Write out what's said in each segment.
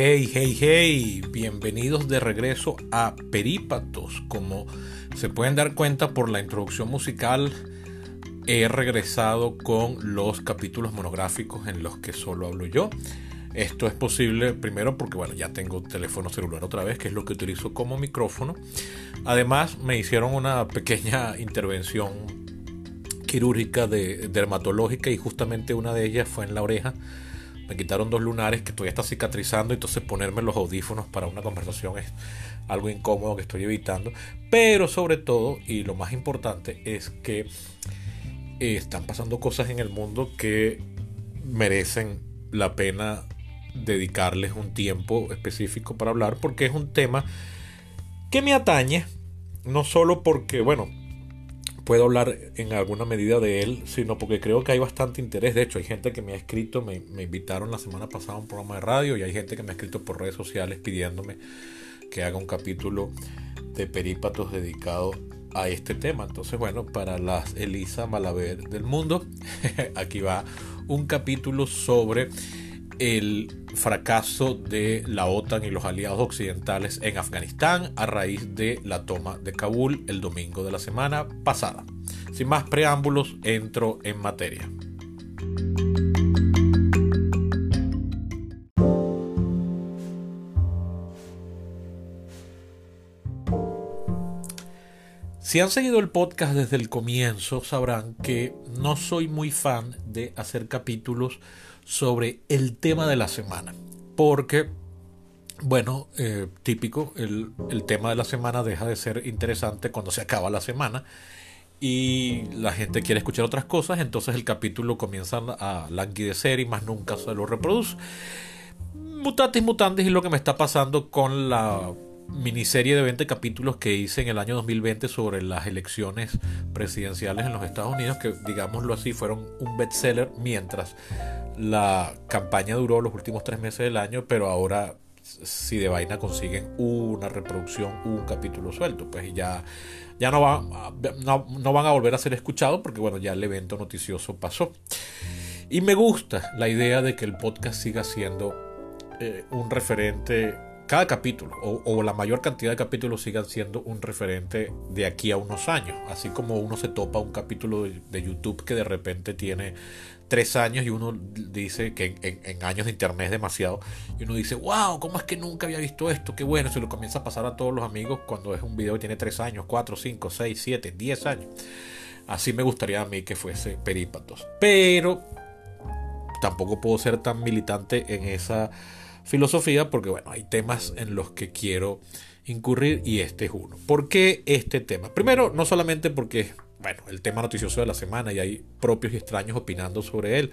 Hey, hey, hey, bienvenidos de regreso a Perípatos. Como se pueden dar cuenta por la introducción musical, he regresado con los capítulos monográficos en los que solo hablo yo. Esto es posible primero porque bueno, ya tengo teléfono celular otra vez, que es lo que utilizo como micrófono. Además, me hicieron una pequeña intervención quirúrgica de dermatológica y justamente una de ellas fue en la oreja me quitaron dos lunares que todavía está cicatrizando, entonces ponerme los audífonos para una conversación es algo incómodo que estoy evitando. Pero sobre todo, y lo más importante, es que eh, están pasando cosas en el mundo que merecen la pena dedicarles un tiempo específico para hablar, porque es un tema que me atañe, no solo porque, bueno, puedo hablar en alguna medida de él, sino porque creo que hay bastante interés. De hecho, hay gente que me ha escrito, me, invitaron la semana pasada a un programa de radio y hay gente que me ha escrito por redes sociales pidiéndome que haga un capítulo de perípatos dedicado a este tema. Entonces, bueno, para las Elisa Malaver del mundo, aquí va un capítulo sobre el fracaso de la OTAN y los aliados occidentales en Afganistán a raíz de la toma de Kabul el domingo de la semana pasada. Sin más preámbulos, entro en materia. Si han seguido el podcast desde el comienzo, sabrán que no soy muy fan de hacer capítulos sobre el tema de la semana. Porque, bueno, eh, típico, el, tema de la semana deja de ser interesante cuando se acaba la semana y la gente quiere escuchar otras cosas, entonces el capítulo comienza a languidecer y más nunca se lo reproduce. Mutatis mutandis y lo que me está pasando con la miniserie de 20 capítulos que hice en el año 2020 sobre las elecciones presidenciales en los Estados Unidos, que digámoslo así fueron un bestseller mientras la campaña duró los últimos tres meses del año, pero ahora si de vaina consiguen una reproducción, un capítulo suelto, pues ya, ya no, van, no, van a volver a ser escuchados porque bueno, ya el evento noticioso pasó. Y me gusta la idea de que el podcast siga siendo eh, un referente cada capítulo o, la mayor cantidad de capítulos sigan siendo un referente de aquí a unos años. Así como uno se topa un capítulo de, YouTube que de repente tiene tres años y uno dice que en, años de internet es demasiado. Y uno dice, wow, ¿cómo es que nunca había visto esto? Qué bueno. Se lo comienza a pasar a todos los amigos cuando es un video que tiene tres años, cuatro, cinco, seis, siete, diez años. Así me gustaría a mí que fuese Perípatos. Pero tampoco puedo ser tan militante en esa filosofía porque bueno, hay temas en los que quiero incurrir y este es uno. ¿Por qué este tema? Primero, no solamente porque es bueno, el tema noticioso de la semana y hay propios y extraños opinando sobre él.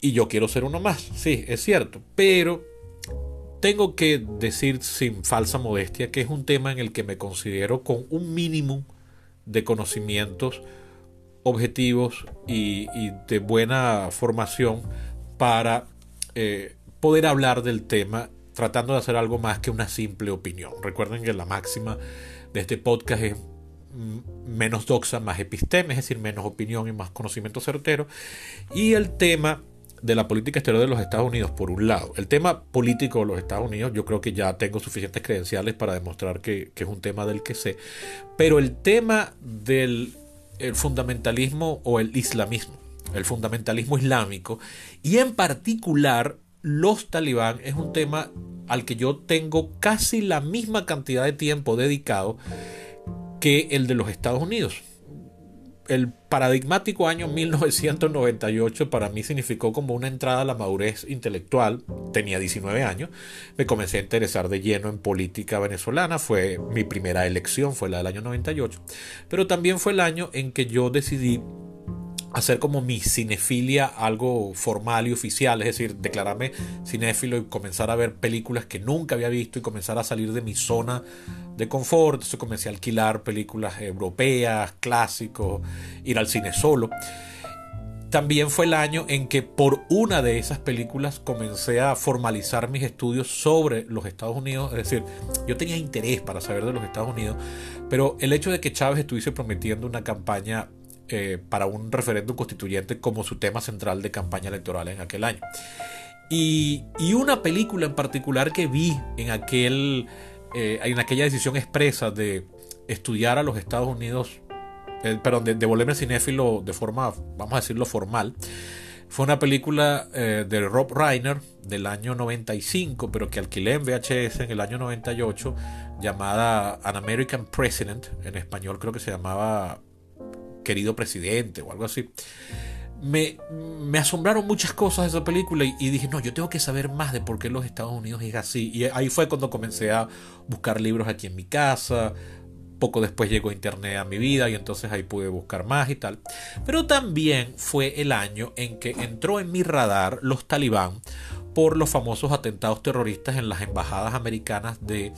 Y yo quiero ser uno más, sí, es cierto, pero tengo que decir sin falsa modestia que es un tema en el que me considero con un mínimo de conocimientos objetivos y, de buena formación para eh, poder hablar del tema tratando de hacer algo más que una simple opinión. Recuerden que la máxima de este podcast es menos doxa, más episteme, es decir, menos opinión y más conocimiento certero. Y el tema de la política exterior de los Estados Unidos, por un lado. El tema político de los Estados Unidos, yo creo que ya tengo suficientes credenciales para demostrar que, es un tema del que sé. Pero el tema del fundamentalismo o el islamismo, el fundamentalismo islámico, y en particular los talibán es un tema al que yo tengo casi la misma cantidad de tiempo dedicado que el de los Estados Unidos. El paradigmático año 1998 para mí significó como una entrada a la madurez intelectual. Tenía 19 años, me comencé a interesar de lleno en política venezolana, fue mi primera elección, fue la del año 98, pero también fue el año en que yo decidí hacer como mi cinefilia algo formal y oficial, es decir, declararme cinéfilo y comenzar a ver películas que nunca había visto y comenzar a salir de mi zona de confort. Entonces comencé a alquilar películas europeas, clásicos, ir al cine solo. También fue el año en que por una de esas películas comencé a formalizar mis estudios sobre los Estados Unidos. Es decir, yo tenía interés para saber de los Estados Unidos, pero el hecho de que Chávez estuviese prometiendo una campaña eh, para un referéndum constituyente como su tema central de campaña electoral en aquel año. Y, una película en particular que vi en, aquel, eh, en aquella decisión expresa de estudiar a los Estados Unidos, eh, perdón, de, volverme cinéfilo de forma, vamos a decirlo, formal, fue una película eh, de Rob Reiner del año 95, pero que alquilé en VHS en el año 98, llamada An American President, en español creo que se llamaba Querido Presidente o algo así me, asombraron muchas cosas de esa película y, dije, no, yo tengo que saber más de por qué los Estados Unidos es así. Y ahí fue cuando comencé a buscar libros aquí en mi casa. Poco después llegó Internet a mi vida y entonces ahí pude buscar más y tal. Pero también fue el año en que entró en mi radar los talibán por los famosos atentados terroristas en las embajadas americanas de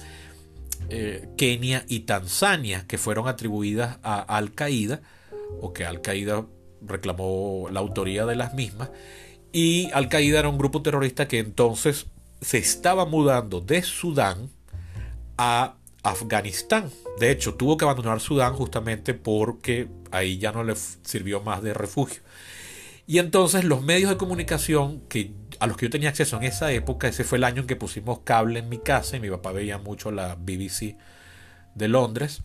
eh, Kenia y Tanzania, que fueron atribuidas a Al Qaeda, o que Al Qaeda reclamó la autoría de las mismas. Y Al Qaeda era un grupo terrorista que entonces se estaba mudando de Sudán a Afganistán. De hecho, tuvo que abandonar Sudán justamente porque ahí ya no le sirvió más de refugio. Y entonces los medios de comunicación que a los que yo tenía acceso en esa época, ese fue el año en que pusimos cable en mi casa y mi papá veía mucho la BBC de Londres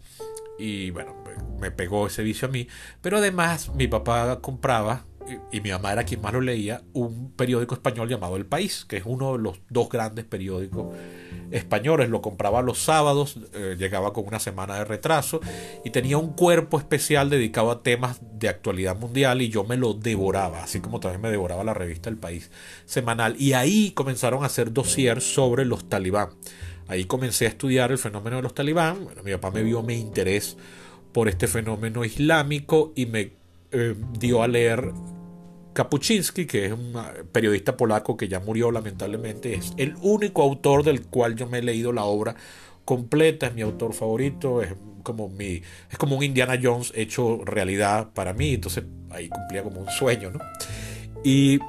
y bueno, me pegó ese vicio a mí. Pero además mi papá compraba, y, mi mamá era quien más lo leía, un periódico español llamado El País, que es uno de los dos grandes periódicos españoles. Lo compraba los sábados, eh, llegaba con una semana de retraso y tenía un cuerpo especial dedicado a temas de actualidad mundial y yo me lo devoraba, así como también me devoraba la revista El País semanal. Y ahí comenzaron a hacer dossier sobre los talibán. Ahí comencé a estudiar el fenómeno de los talibán. mi papá me vio mi interés por este fenómeno islámico y me eh, dio a leer Kapuczynski, que es un periodista polaco que ya murió lamentablemente. Es el único autor del cual yo me he leído la obra completa. Es mi autor favorito. Es como, mi, es como un Indiana Jones hecho realidad para mí. Entonces ahí cumplía como un sueño, ¿no? Y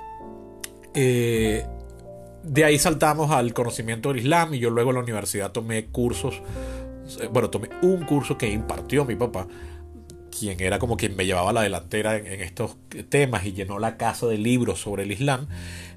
eh, de ahí saltamos al conocimiento del Islam y yo luego en la universidad tomé cursos, bueno, tomé un curso que impartió mi papá, quien era como quien me llevaba la delantera en, estos temas y llenó la casa de libros sobre el Islam.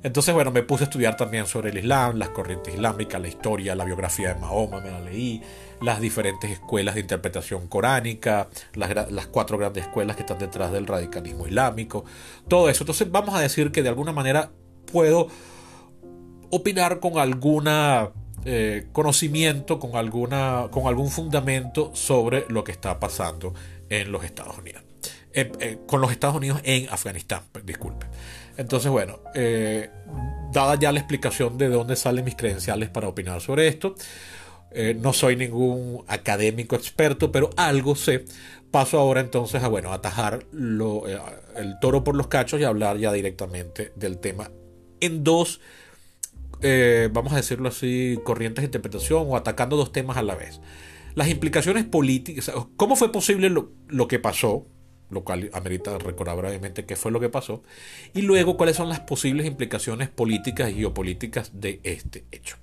Entonces, bueno, me puse a estudiar también sobre el Islam, las corrientes islámicas, la historia, la biografía de Mahoma, me la leí, las diferentes escuelas de interpretación coránica, las, las cuatro grandes escuelas que están detrás del radicalismo islámico, todo eso. Entonces, vamos a decir que de alguna manera puedo opinar con alguna eh, conocimiento, con, alguna, con algún fundamento sobre lo que está pasando en los Estados Unidos. Eh, eh, con los Estados Unidos en Afganistán, disculpe. Entonces, bueno, dada ya la explicación de dónde salen mis credenciales para opinar sobre esto, no soy ningún académico experto, pero algo sé. Paso ahora entonces a, bueno, atajar el toro por los cachos y hablar ya directamente del tema en dos eh, vamos a decirlo así, corrientes de interpretación o atacando dos temas a la vez. Las implicaciones políticas, cómo fue posible lo, que pasó, lo cual amerita recordar brevemente qué fue lo que pasó, y luego cuáles son las posibles implicaciones políticas y geopolíticas de este hecho.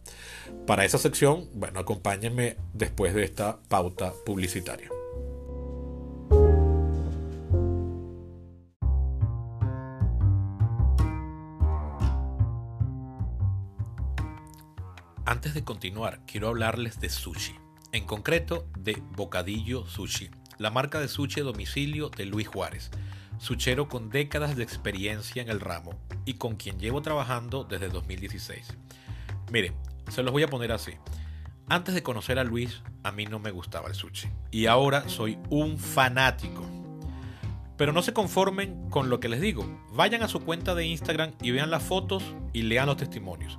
Para esa sección, bueno, acompáñenme después de esta pauta publicitaria. Antes de continuar, quiero hablarles de sushi, en concreto de Bocadillo Sushi, la marca de sushi domicilio de Luis Juárez, suchero con décadas de experiencia en el ramo y con quien llevo trabajando desde 2016. Mire, se los voy a poner así. Antes de conocer a Luis, a mí no me gustaba el sushi y ahora soy un fanático. Pero no se conformen con lo que les digo. Vayan a su cuenta de Instagram y vean las fotos y lean los testimonios.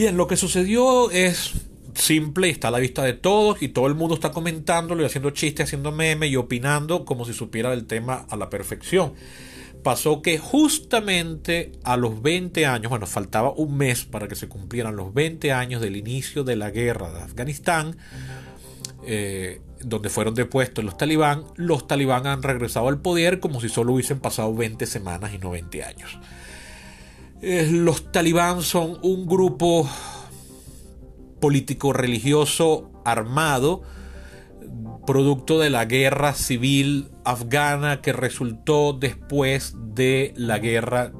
Bien, lo que sucedió es simple y está a la vista de todos y todo el mundo está comentándolo y haciendo chistes, haciendo memes y opinando como si supiera del tema a la perfección. Pasó que justamente a los 20 años, bueno, faltaba un mes para que se cumplieran los 20 años del inicio de la guerra de Afganistán, eh, donde fueron depuestos los talibán, los talibán han regresado al poder como si solo hubiesen pasado 20 semanas y no 20 años. Eh, los talibán son un grupo político religioso armado, producto de la guerra civil afgana que resultó después de la guerra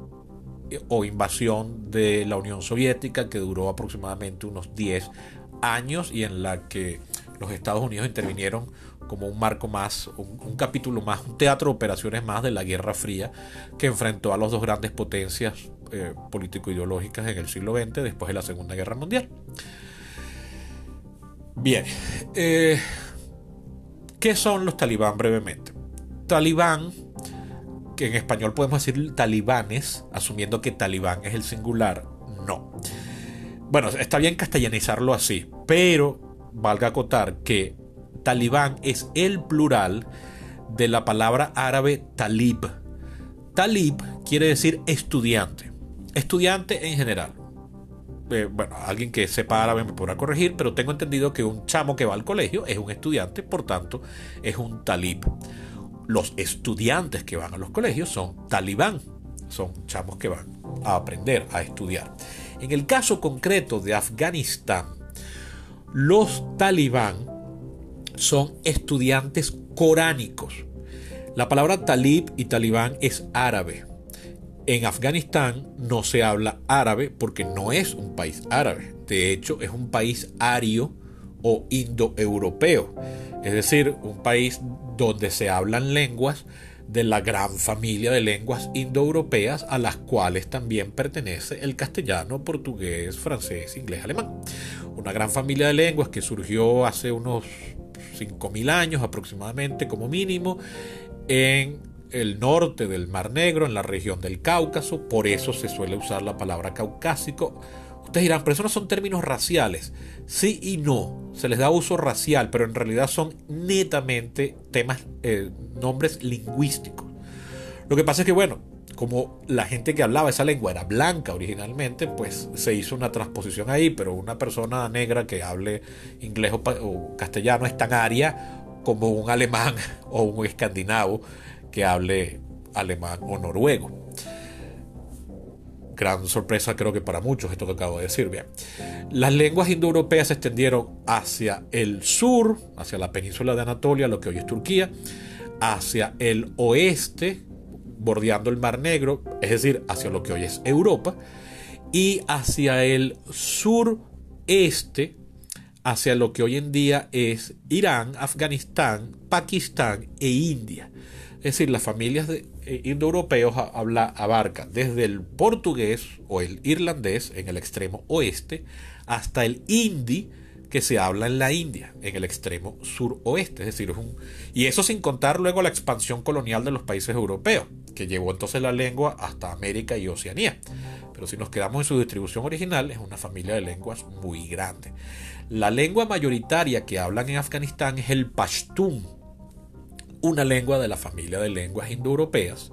eh, o invasión de la Unión Soviética que duró aproximadamente unos 10 años y en la que los Estados Unidos intervinieron como un marco más, un, capítulo más, un teatro de operaciones más de la Guerra Fría que enfrentó a las dos grandes potencias eh, político-ideológicas en el siglo XX después de la Segunda Guerra Mundial. Bien, eh, ¿qué son los talibán brevemente? Talibán, que en español podemos decir talibanes, asumiendo que talibán es el singular, no. Bueno, está bien castellanizarlo así, pero valga acotar que talibán es el plural de la palabra árabe talib. Talib quiere decir estudiante, estudiante en general. Eh, bueno, alguien que sepa árabe me podrá corregir, pero tengo entendido que un chamo que va al colegio es un estudiante, por tanto es un talib. Los estudiantes que van a los colegios son talibán, son chamos que van a aprender, a estudiar. En el caso concreto de Afganistán, los talibán son estudiantes coránicos. La palabra talib y talibán es árabe. En Afganistán no se habla árabe porque no es un país árabe. De hecho, es un país ario o indoeuropeo. Es decir, un país donde se hablan lenguas de la gran familia de lenguas indoeuropeas a las cuales también pertenece el castellano, portugués, francés, inglés, alemán. Una gran familia de lenguas que surgió hace unos 5.000 años aproximadamente como mínimo en el norte del Mar Negro, en la región del Cáucaso, por eso se suele usar la palabra caucásico. Ustedes dirán, pero eso no son términos raciales. Sí y no, se les da uso racial, pero en realidad son netamente temas, eh, nombres lingüísticos. Lo que pasa es que, bueno, como la gente que hablaba esa lengua era blanca originalmente, pues se hizo una transposición ahí, pero una persona negra que hable inglés o, castellano es tan aria como un alemán o un escandinavo que hable alemán o noruego. Gran sorpresa creo que para muchos esto que acabo de decir. Bien. Las lenguas indoeuropeas se extendieron hacia el sur, hacia la península de Anatolia, lo que hoy es Turquía, hacia el oeste, bordeando el Mar Negro, es decir, hacia lo que hoy es Europa, y hacia el sureste, hacia lo que hoy en día es Irán, Afganistán, Pakistán e India. Es decir, las familias de, eh, indoeuropeos habla, abarcan desde el portugués o el irlandés en el extremo oeste hasta el hindi que se habla en la India, en el extremo suroeste. Es decir, y eso sin contar luego la expansión colonial de los países europeos, que llevó entonces la lengua hasta América y Oceanía. Pero si nos quedamos en su distribución original, es una familia de lenguas muy grande. La lengua mayoritaria que hablan en Afganistán es el pashtun, una lengua de la familia de lenguas indoeuropeas.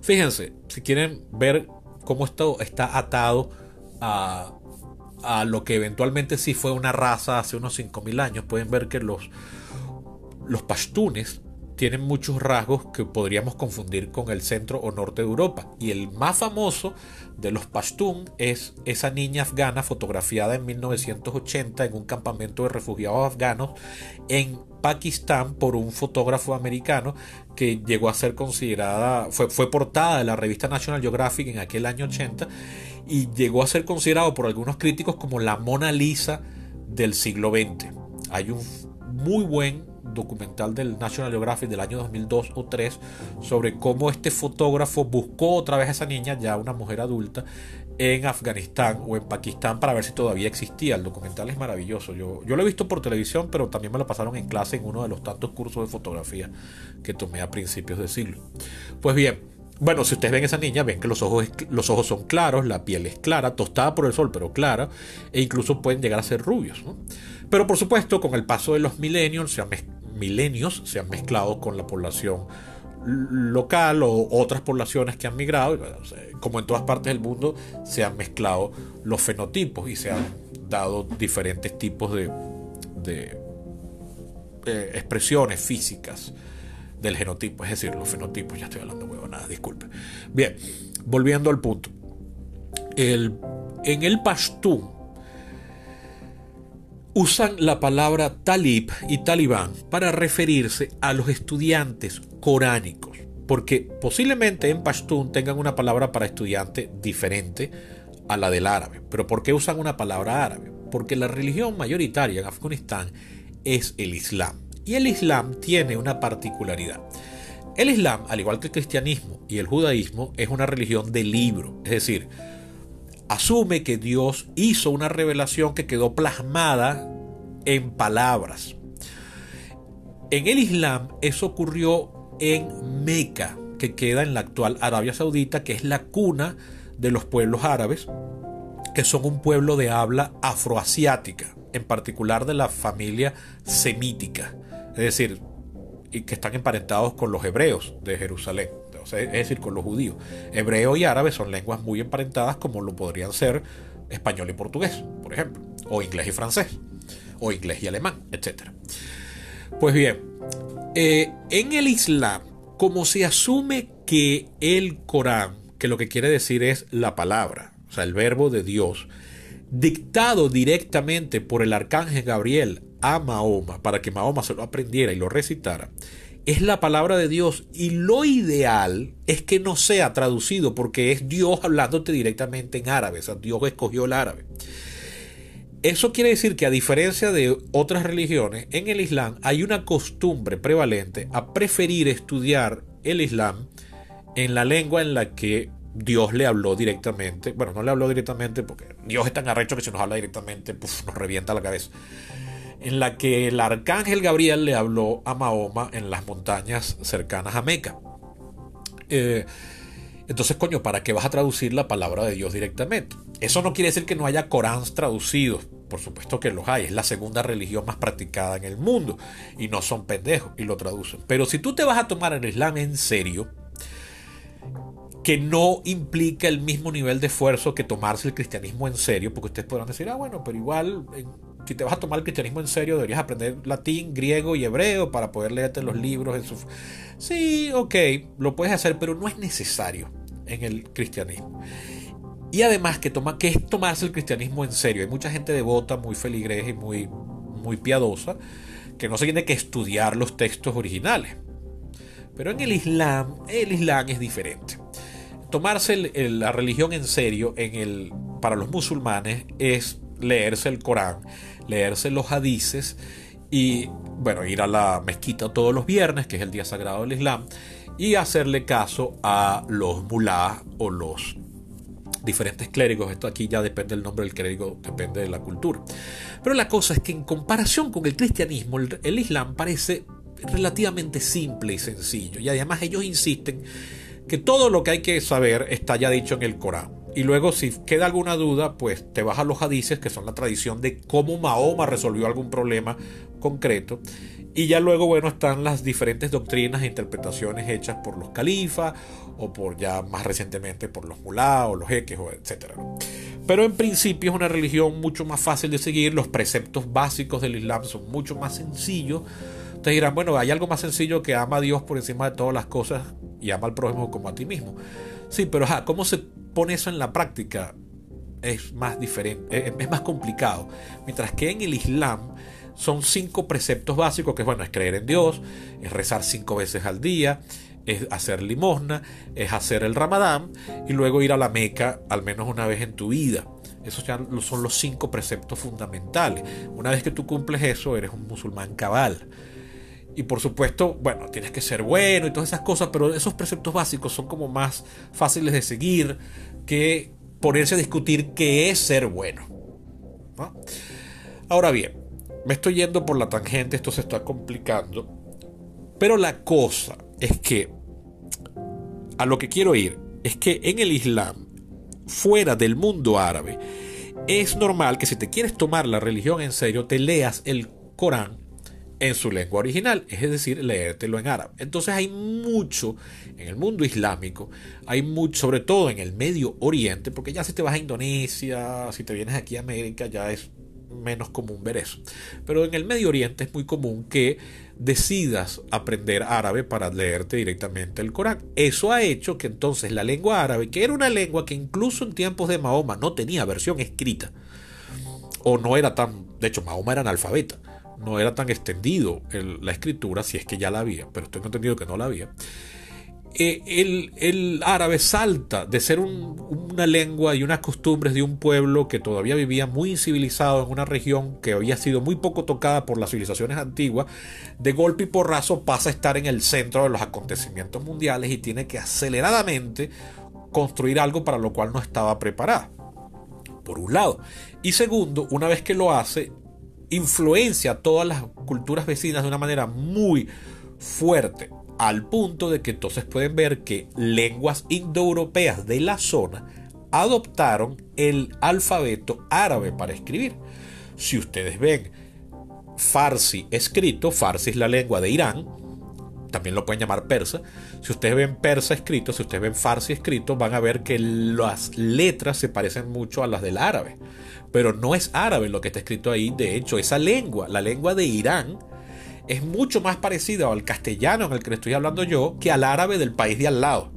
Fíjense, si quieren ver cómo esto está atado a, a lo que eventualmente sí fue una raza hace unos 5.000 años, pueden ver que los, los pashtunes tienen muchos rasgos que podríamos confundir con el centro o norte de Europa. Y el más famoso de los Pashtun es esa niña afgana fotografiada en 1980 en un campamento de refugiados afganos en Pakistán por un fotógrafo americano que llegó a ser considerada, fue, fue portada de la revista National Geographic en aquel año 80 y llegó a ser considerado por algunos críticos como la Mona Lisa del siglo XX. Hay un muy buen documental del National Geographic del año 2002 o 3 sobre cómo este fotógrafo buscó otra vez a esa niña, ya una mujer adulta, en Afganistán o en Pakistán para ver si todavía existía. El documental es maravilloso. Yo, yo lo he visto por televisión, pero también me lo pasaron en clase en uno de los tantos cursos de fotografía que tomé a principios de siglo. Pues bien, bueno, si ustedes ven esa niña, ven que los ojos, los ojos son claros, la piel es clara, tostada por el sol, pero clara, e incluso pueden llegar a ser rubios. Pero por supuesto, con el paso de los milenios se han, milenios se han mezclado con la población local o otras poblaciones que han migrado, como en todas partes del mundo, se han mezclado los fenotipos y se han dado diferentes tipos de, de eh, expresiones físicas del genotipo, es decir, los fenotipos, ya estoy hablando huevo, nada, disculpe. Bien, volviendo al punto. El, en el pashtun usan la palabra talib y talibán para referirse a los estudiantes coránicos, porque posiblemente en pashtun tengan una palabra para estudiante diferente a la del árabe. Pero ¿por qué usan una palabra árabe? Porque la religión mayoritaria en Afganistán es el Islam. Y el Islam tiene una particularidad. El Islam, al igual que el cristianismo y el judaísmo, es una religión de libro. Es decir, asume que Dios hizo una revelación que quedó plasmada en palabras. En el Islam eso ocurrió en Meca, que queda en la actual Arabia Saudita, que es la cuna de los pueblos árabes, que son un pueblo de habla afroasiática, en particular de la familia semítica es decir, y que están emparentados con los hebreos de Jerusalén, es decir, con los judíos. Hebreo y árabe son lenguas muy emparentadas como lo podrían ser español y portugués, por ejemplo, o inglés y francés, o inglés y alemán, etc. Pues bien, eh, en el Islam, como se asume que el Corán, que lo que quiere decir es la palabra, o sea, el verbo de Dios, dictado directamente por el arcángel Gabriel a Mahoma para que Mahoma se lo aprendiera y lo recitara, es la palabra de Dios y lo ideal es que no sea traducido porque es Dios hablándote directamente en árabe, o sea, Dios escogió el árabe. Eso quiere decir que a diferencia de otras religiones, en el Islam hay una costumbre prevalente a preferir estudiar el Islam en la lengua en la que Dios le habló directamente. Bueno, no le habló directamente porque Dios es tan arrecho que si nos habla directamente nos revienta la cabeza en la que el arcángel Gabriel le habló a Mahoma en las montañas cercanas a Meca. Eh, entonces, coño, ¿para qué vas a traducir la palabra de Dios directamente? Eso no quiere decir que no haya Coráns traducidos. Por supuesto que los hay. Es la segunda religión más practicada en el mundo. Y no son pendejos y lo traducen. Pero si tú te vas a tomar el Islam en serio, que no implica el mismo nivel de esfuerzo que tomarse el cristianismo en serio, porque ustedes podrán decir, ah, bueno, pero igual si te vas a tomar el cristianismo en serio, deberías aprender latín, griego y hebreo para poder leerte los libros en su... Sí, ok, lo puedes hacer, pero no es necesario en el cristianismo. Y además, que toma, ¿qué es tomarse el cristianismo en serio? Hay mucha gente devota, muy feligresa y muy, muy piadosa, que no se tiene que estudiar los textos originales. Pero en el Islam, el Islam es diferente. Tomarse la religión en serio en el, para los musulmanes es leerse el Corán, leerse los hadices y, bueno, ir a la mezquita todos los viernes, que es el día sagrado del Islam, y hacerle caso a los mulá o los diferentes clérigos. Esto aquí ya depende del nombre del clérigo, depende de la cultura. Pero la cosa es que en comparación con el cristianismo, el Islam parece relativamente simple y sencillo. Y además ellos insisten que todo lo que hay que saber está ya dicho en el Corán. Y luego si queda alguna duda, pues te vas a los hadices, que son la tradición de cómo Mahoma resolvió algún problema concreto. Y ya luego, bueno, están las diferentes doctrinas e interpretaciones hechas por los califas o por ya más recientemente por los mulá o los jeques, etc. Pero en principio es una religión mucho más fácil de seguir, los preceptos básicos del Islam son mucho más sencillos. Ustedes dirán, bueno, hay algo más sencillo que ama a Dios por encima de todas las cosas y ama al prójimo como a ti mismo. Sí, pero ¿cómo se pone eso en la práctica? Es más diferente, es más complicado. Mientras que en el Islam son cinco preceptos básicos, que bueno, es creer en Dios, es rezar cinco veces al día, es hacer limosna, es hacer el ramadán y luego ir a la Meca al menos una vez en tu vida. Esos ya son los cinco preceptos fundamentales. Una vez que tú cumples eso, eres un musulmán cabal. Y por supuesto, bueno, tienes que ser bueno y todas esas cosas, pero esos preceptos básicos son como más fáciles de seguir que ponerse a discutir qué es ser bueno. Ahora bien, me estoy yendo por la tangente, esto se está complicando, pero la cosa es que a lo que quiero ir es que en el Islam, fuera del mundo árabe, es normal que si te quieres tomar la religión en serio, te leas el Corán en su lengua original, es decir, leértelo en árabe. Entonces hay mucho en el mundo islámico, hay mucho, sobre todo en el Medio Oriente, porque ya si te vas a Indonesia, si te vienes aquí a América, ya es menos común ver eso. Pero en el Medio Oriente es muy común que decidas aprender árabe para leerte directamente el Corán. Eso ha hecho que entonces la lengua árabe, que era una lengua que incluso en tiempos de Mahoma no tenía versión escrita, o no era tan, de hecho Mahoma era analfabeta, no era tan extendido la escritura, si es que ya la había, pero estoy entendido que no la había. Eh, el, árabe salta de ser una lengua y unas costumbres de un pueblo que todavía vivía muy incivilizado en una región que había sido muy poco tocada por las civilizaciones antiguas, de golpe y porrazo pasa a estar en el centro de los acontecimientos mundiales y tiene que aceleradamente construir algo para lo cual no estaba preparada. Por un lado. Y segundo, una vez que lo hace, influencia a todas las culturas vecinas de una manera muy fuerte al punto de que entonces pueden ver que lenguas indoeuropeas de la zona adoptaron el alfabeto árabe para escribir. Si ustedes ven Farsi escrito, Farsi es la lengua de Irán, también lo pueden llamar persa. Si ustedes ven persa escrito, si ustedes ven farsi escrito, van a ver que las letras se parecen mucho a las del árabe. Pero no es árabe lo que está escrito ahí. De hecho, esa lengua, la lengua de Irán, es mucho más parecido al castellano en el que le estoy hablando yo que al árabe del país de al lado.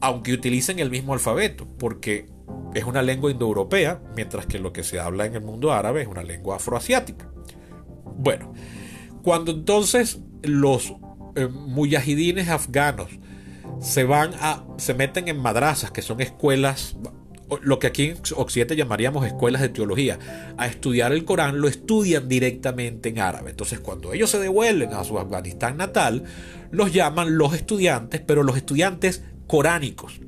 Aunque utilicen el mismo alfabeto, porque es una lengua indoeuropea, mientras que lo que se habla en el mundo árabe es una lengua afroasiática. Bueno, cuando entonces los eh, muyahidines afganos se van a se meten en madrazas que son escuelas lo que aquí en Occidente llamaríamos escuelas de teología, a estudiar el Corán, lo estudian directamente en árabe. Entonces, cuando ellos se devuelven a su Afganistán natal, los llaman los estudiantes, pero los estudiantes coránicos.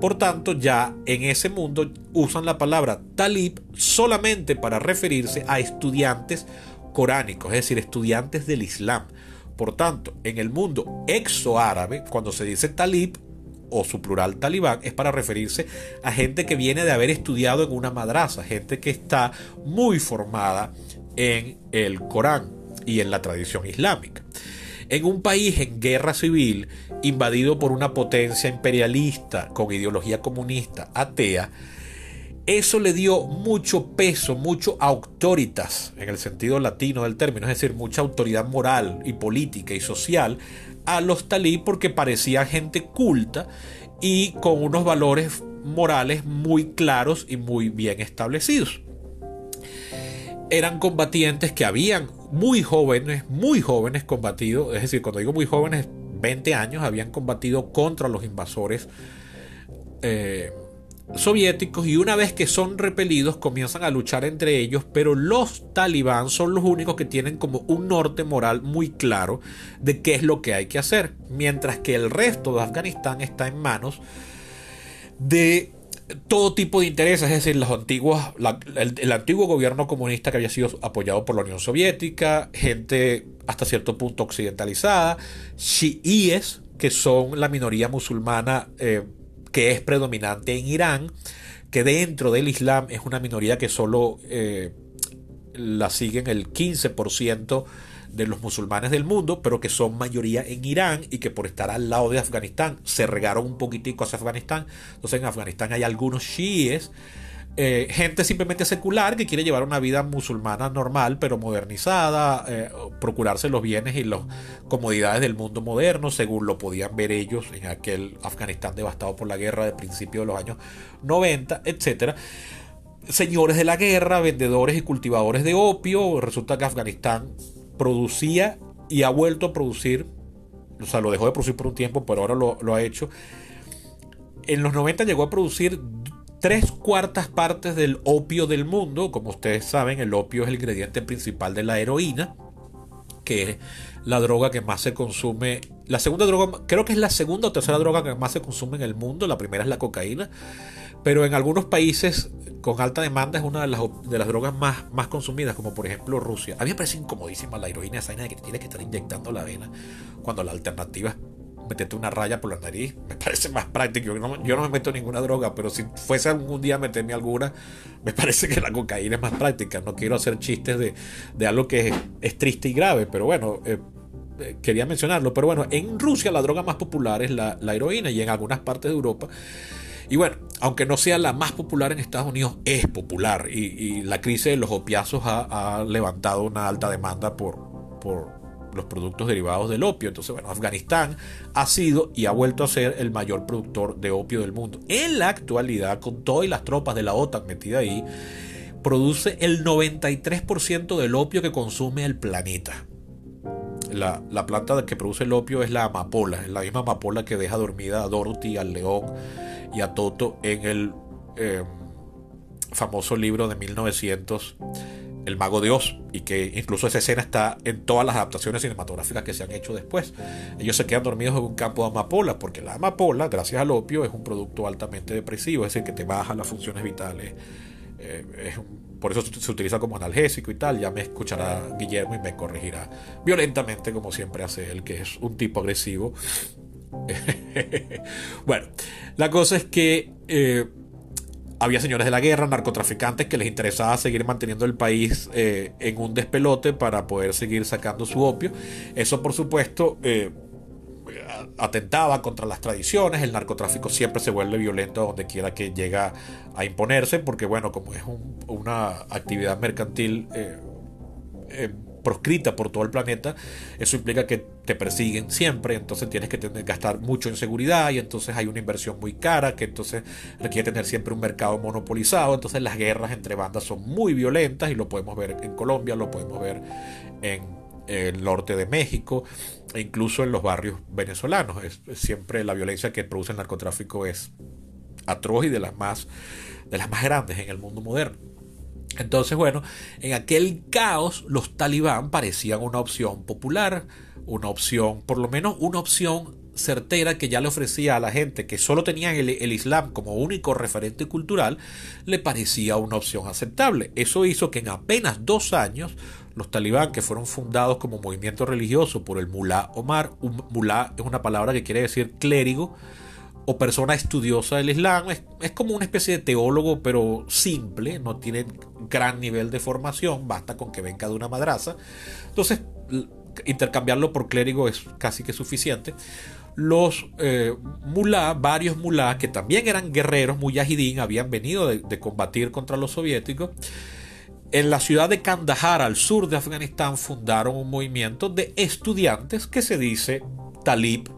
Por tanto, ya en ese mundo usan la palabra talib solamente para referirse a estudiantes coránicos, es decir, estudiantes del Islam. Por tanto, en el mundo exo-árabe, cuando se dice talib, o su plural talibán es para referirse a gente que viene de haber estudiado en una madraza, gente que está muy formada en el Corán y en la tradición islámica. En un país en guerra civil, invadido por una potencia imperialista con ideología comunista atea, eso le dio mucho peso, mucho autoritas en el sentido latino del término, es decir, mucha autoridad moral y política y social a los talí porque parecía gente culta y con unos valores morales muy claros y muy bien establecidos. Eran combatientes que habían muy jóvenes, muy jóvenes combatido, es decir, cuando digo muy jóvenes, 20 años, habían combatido contra los invasores eh, soviéticos y una vez que son repelidos comienzan a luchar entre ellos, pero los talibán son los únicos que tienen como un norte moral muy claro de qué es lo que hay que hacer, mientras que el resto de Afganistán está en manos de todo tipo de intereses, es decir, los antiguos, el, antiguo gobierno comunista que había sido apoyado por la Unión Soviética, gente hasta cierto punto occidentalizada, chiíes, que son la minoría musulmana eh, que es predominante en Irán, que dentro del Islam es una minoría que solo eh, la siguen el 15% de los musulmanes del mundo, pero que son mayoría en Irán y que por estar al lado de Afganistán se regaron un poquitico hacia Afganistán. Entonces en Afganistán hay algunos chiíes eh, gente simplemente secular que quiere llevar una vida musulmana normal pero modernizada, eh, procurarse los bienes y las comodidades del mundo moderno, según lo podían ver ellos en aquel Afganistán devastado por la guerra de principios de los años 90, etc. Señores de la guerra, vendedores y cultivadores de opio, resulta que Afganistán producía y ha vuelto a producir, o sea, lo dejó de producir por un tiempo, pero ahora lo ha hecho. En los 90 llegó a producir tres cuartas partes del opio del mundo. Como ustedes saben, el opio es el ingrediente principal de la heroína, que es la droga que más se consume. La segunda droga, creo que es la segunda o tercera droga que más se consume en el mundo. La primera es la cocaína. Pero en algunos países con alta demanda es una de las, de las drogas más, más consumidas, como por ejemplo Rusia. A mí me parece incomodísima la heroína, esa de que te tienes que estar inyectando la vena, cuando la alternativa es meterte una raya por la nariz. Me parece más práctico. Yo no, me meto ninguna droga, pero si fuese algún día meterme alguna, me parece que la cocaína es más práctica. No quiero hacer chistes de, de algo que es, triste y grave, pero bueno, eh, eh, quería mencionarlo. Pero bueno, en Rusia la droga más popular es la, la heroína y en algunas partes de Europa. Y bueno, aunque no sea la más popular en Estados Unidos, es popular. Y, la crisis de los opiazos ha, ha, levantado una alta demanda por, por los productos derivados del opio. Entonces, bueno, Afganistán ha sido y ha vuelto a ser el mayor productor de opio del mundo. En la actualidad, con todas las tropas de la OTAN metidas ahí, produce el 93% del opio que consume el planeta. La, la, planta que produce el opio es la amapola, es la misma amapola que deja dormida a Dorothy, al león y a Toto en el eh, famoso libro de 1900 el Mago de Oz, y que incluso esa escena está en todas las adaptaciones cinematográficas que se han hecho después. Ellos se quedan dormidos en un campo de amapola, porque la amapola, gracias al opio, es un producto altamente depresivo, es decir, que te baja las funciones vitales. Eh, por eso se utiliza como analgésico y tal. Ya me escuchará Guillermo y me corregirá violentamente, como siempre hace él, que es un tipo agresivo. bueno, la cosa es que eh, había señores de la guerra, narcotraficantes que les interesaba seguir manteniendo el país eh, en un despelote para poder seguir sacando su opio. Eso, por supuesto, eh, atentaba contra las tradiciones. El narcotráfico siempre se vuelve violento donde quiera que llega a imponerse, porque, bueno, como es una actividad mercantil eh, proscrita por todo el planeta, eso implica que te persiguen siempre, entonces tienes que tener, gastar mucho en seguridad y entonces hay una inversión muy cara que entonces requiere tener siempre un mercado monopolizado, entonces las guerras entre bandas son muy violentas y lo podemos ver en Colombia, lo podemos ver en el norte de México e incluso en los barrios venezolanos. Es, siempre la violencia que produce el narcotráfico es atroz y de las más de las más grandes en el mundo moderno. Entonces, bueno, en aquel caos los talibán parecían una opción popular, una opción, por lo menos una opción certera que ya le ofrecía a la gente que solo tenían el, Islam como único referente cultural, le parecía una opción aceptable. Eso hizo que en apenas dos años los talibán, que fueron fundados como movimiento religioso por el Mullah Omar, mullah es una palabra que quiere decir clérigo, o persona estudiosa del Islam. Es, como una especie de teólogo, pero simple, no tiene gran nivel de formación, basta con que venga de una madraza. Entonces, intercambiarlo por clérigo es casi que suficiente. Los eh, mulá, varios mulá, que también eran guerreros, muyahidín, habían venido de, de combatir contra los soviéticos. En la ciudad de Kandahar, al sur de Afganistán, fundaron un movimiento de estudiantes que se dice talib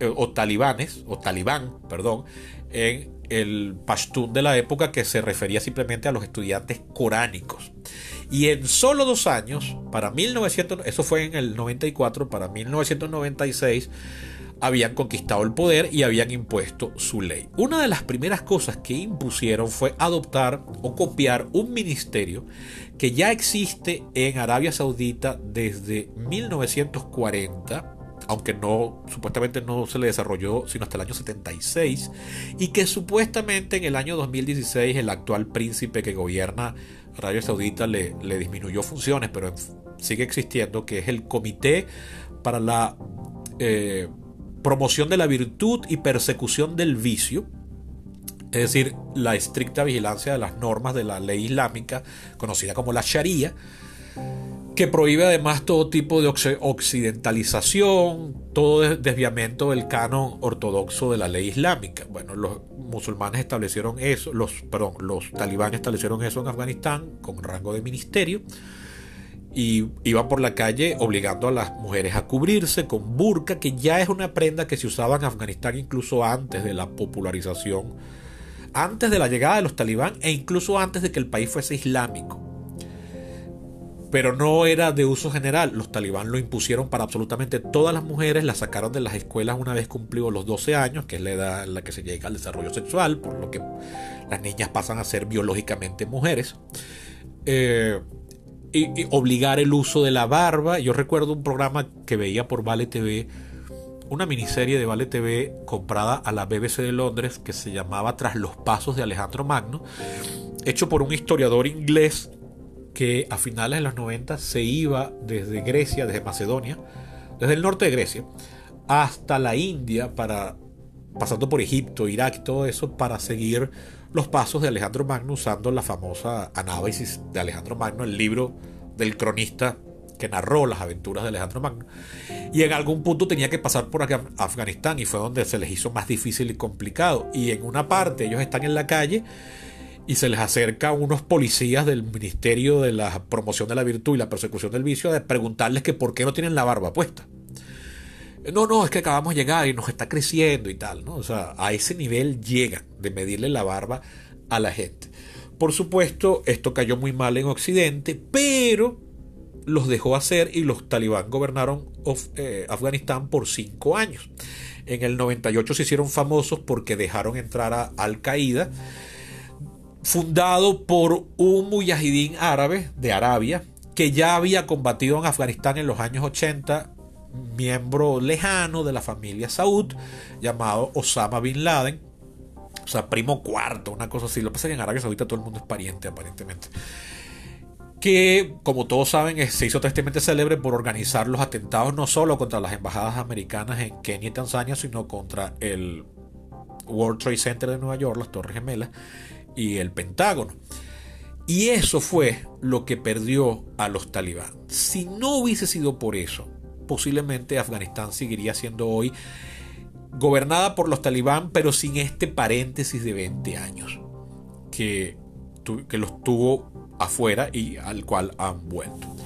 o talibanes, o talibán, perdón, en el pashtun de la época que se refería simplemente a los estudiantes coránicos. Y en solo dos años, para 1900, eso fue en el 94, para 1996, habían conquistado el poder y habían impuesto su ley. Una de las primeras cosas que impusieron fue adoptar o copiar un ministerio que ya existe en Arabia Saudita desde 1940 aunque no, supuestamente no se le desarrolló sino hasta el año 76, y que supuestamente en el año 2016 el actual príncipe que gobierna Arabia Saudita le, le disminuyó funciones, pero sigue existiendo, que es el Comité para la eh, Promoción de la Virtud y Persecución del Vicio, es decir, la estricta vigilancia de las normas de la ley islámica, conocida como la Sharia, que prohíbe además todo tipo de occidentalización, todo desviamiento del canon ortodoxo de la ley islámica. Bueno, los musulmanes establecieron eso, los, perdón, los talibanes establecieron eso en Afganistán con rango de ministerio y iban por la calle obligando a las mujeres a cubrirse con burka, que ya es una prenda que se usaba en Afganistán incluso antes de la popularización, antes de la llegada de los talibán e incluso antes de que el país fuese islámico pero no era de uso general. Los talibán lo impusieron para absolutamente todas las mujeres, las sacaron de las escuelas una vez cumplidos los 12 años, que es la edad en la que se llega al desarrollo sexual, por lo que las niñas pasan a ser biológicamente mujeres. Eh, y, obligar el uso de la barba. Yo recuerdo un programa que veía por Vale TV, una miniserie de Vale TV comprada a la BBC de Londres que se llamaba Tras los Pasos de Alejandro Magno, hecho por un historiador inglés que a finales de los 90 se iba desde Grecia, desde Macedonia, desde el norte de Grecia, hasta la India para pasando por Egipto, Irak y todo eso para seguir los pasos de Alejandro Magno usando la famosa análisis de Alejandro Magno, el libro del cronista que narró las aventuras de Alejandro Magno. Y en algún punto tenía que pasar por Afganistán y fue donde se les hizo más difícil y complicado. Y en una parte ellos están en la calle y se les acerca unos policías del Ministerio de la Promoción de la Virtud y la Persecución del Vicio de preguntarles que por qué no tienen la barba puesta. No, no, es que acabamos de llegar y nos está creciendo y tal, ¿no? O sea, a ese nivel llegan de medirle la barba a la gente. Por supuesto, esto cayó muy mal en Occidente, pero los dejó hacer y los talibán gobernaron eh, Afganistán por cinco años. En el 98 se hicieron famosos porque dejaron entrar a Al Qaeda, fundado por un mujahidín árabe de Arabia, que ya había combatido en Afganistán en los años 80 miembro lejano de la familia Saud, llamado Osama Bin Laden. O sea, primo cuarto, una cosa así. Lo que pasa es que en Arabia Saudita todo el mundo es pariente, aparentemente. Que, como todos saben, se hizo tristemente célebre por organizar los atentados no solo contra las embajadas americanas en Kenia y Tanzania, sino contra el World Trade Center de Nueva York, las Torres Gemelas y el Pentágono. Y eso fue lo que perdió a los talibán. Si no hubiese sido por eso, posiblemente Afganistán seguiría siendo hoy gobernada por los talibán, pero sin este paréntesis de 20 años que, que los tuvo afuera y al cual han vuelto.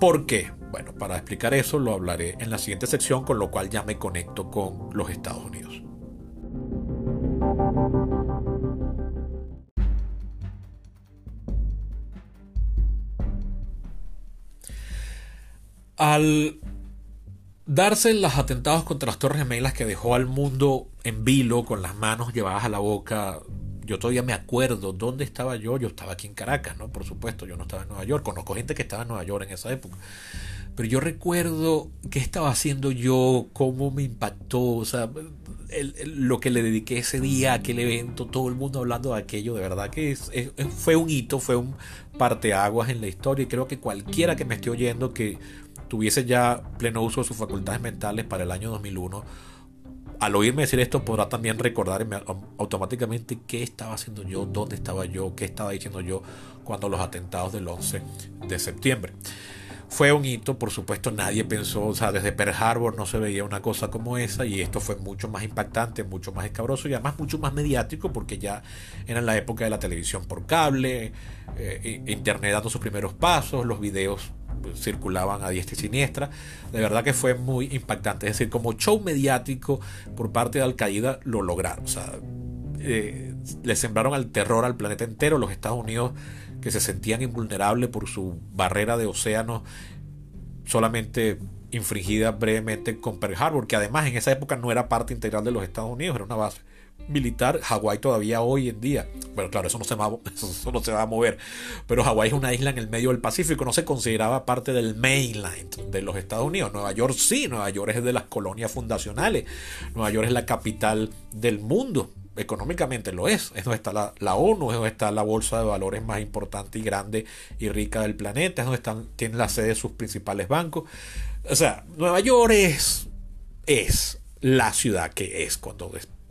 ¿Por qué? Bueno, para explicar eso lo hablaré en la siguiente sección, con lo cual ya me conecto con los Estados Unidos. Al darse los atentados contra las Torres Gemelas que dejó al mundo en vilo con las manos llevadas a la boca. Yo todavía me acuerdo dónde estaba yo. Yo estaba aquí en Caracas, ¿no? Por supuesto, yo no estaba en Nueva York. Conozco gente que estaba en Nueva York en esa época. Pero yo recuerdo qué estaba haciendo yo, cómo me impactó, o sea, lo que le dediqué ese día, aquel evento, todo el mundo hablando de aquello, de verdad que fue un hito, fue un parteaguas en la historia y creo que cualquiera que me esté oyendo que tuviese ya pleno uso de sus facultades mentales para el año 2001, al oírme decir esto podrá también recordarme automáticamente qué estaba haciendo yo, dónde estaba yo, qué estaba diciendo yo cuando los atentados del 11 de septiembre. Fue un hito, por supuesto, nadie pensó, o sea, desde Pearl Harbor no se veía una cosa como esa y esto fue mucho más impactante, mucho más escabroso y además mucho más mediático porque ya era la época de la televisión por cable, eh, Internet dando sus primeros pasos, los videos circulaban a diestra y siniestra. De verdad que fue muy impactante. Es decir, como show mediático por parte de Al Qaeda lo lograron. O sea, eh, le sembraron al terror al planeta entero. Los Estados Unidos que se sentían invulnerables por su barrera de océanos solamente infringida brevemente con Pearl Harbor, que además en esa época no era parte integral de los Estados Unidos, era una base militar, Hawái todavía hoy en día, bueno, claro, eso no, se va, eso no se va a mover, pero Hawái es una isla en el medio del Pacífico, no se consideraba parte del mainland de los Estados Unidos. Nueva York sí, Nueva York es de las colonias fundacionales, Nueva York es la capital del mundo, económicamente lo es, es donde está la, la, ONU, es donde está la bolsa de valores más importante y grande y rica del planeta, es donde están, tienen la sede de sus principales bancos. O sea, Nueva York es, es la ciudad que es cuando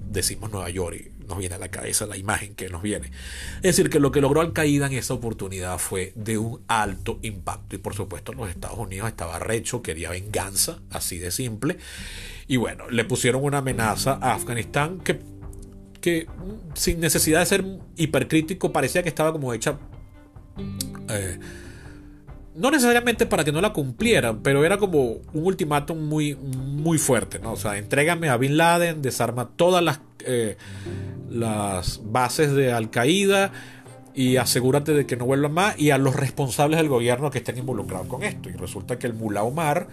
decimos Nueva York y nos viene a la cabeza la imagen que nos viene. Es decir, que lo que logró Al Qaeda en esa oportunidad fue de un alto impacto. Y por supuesto, los Estados Unidos estaba recho, quería venganza, así de simple. Y bueno, le pusieron una amenaza a Afganistán que, que sin necesidad de ser hipercrítico, parecía que estaba como hecha. Eh, no necesariamente para que no la cumplieran, pero era como un ultimátum muy, muy fuerte, ¿no? O sea, entrégame a Bin Laden, desarma todas las, eh, las bases de Al Qaeda y asegúrate de que no vuelvan más y a los responsables del gobierno que estén involucrados con esto. Y resulta que el Mullah Omar,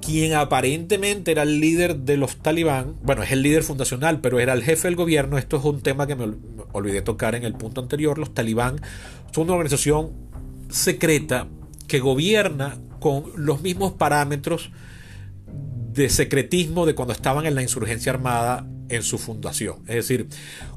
quien aparentemente era el líder de los talibán, bueno, es el líder fundacional, pero era el jefe del gobierno, esto es un tema que me olvidé tocar en el punto anterior, los talibán son una organización secreta que gobierna con los mismos parámetros de secretismo de cuando estaban en la insurgencia armada en su fundación. Es decir,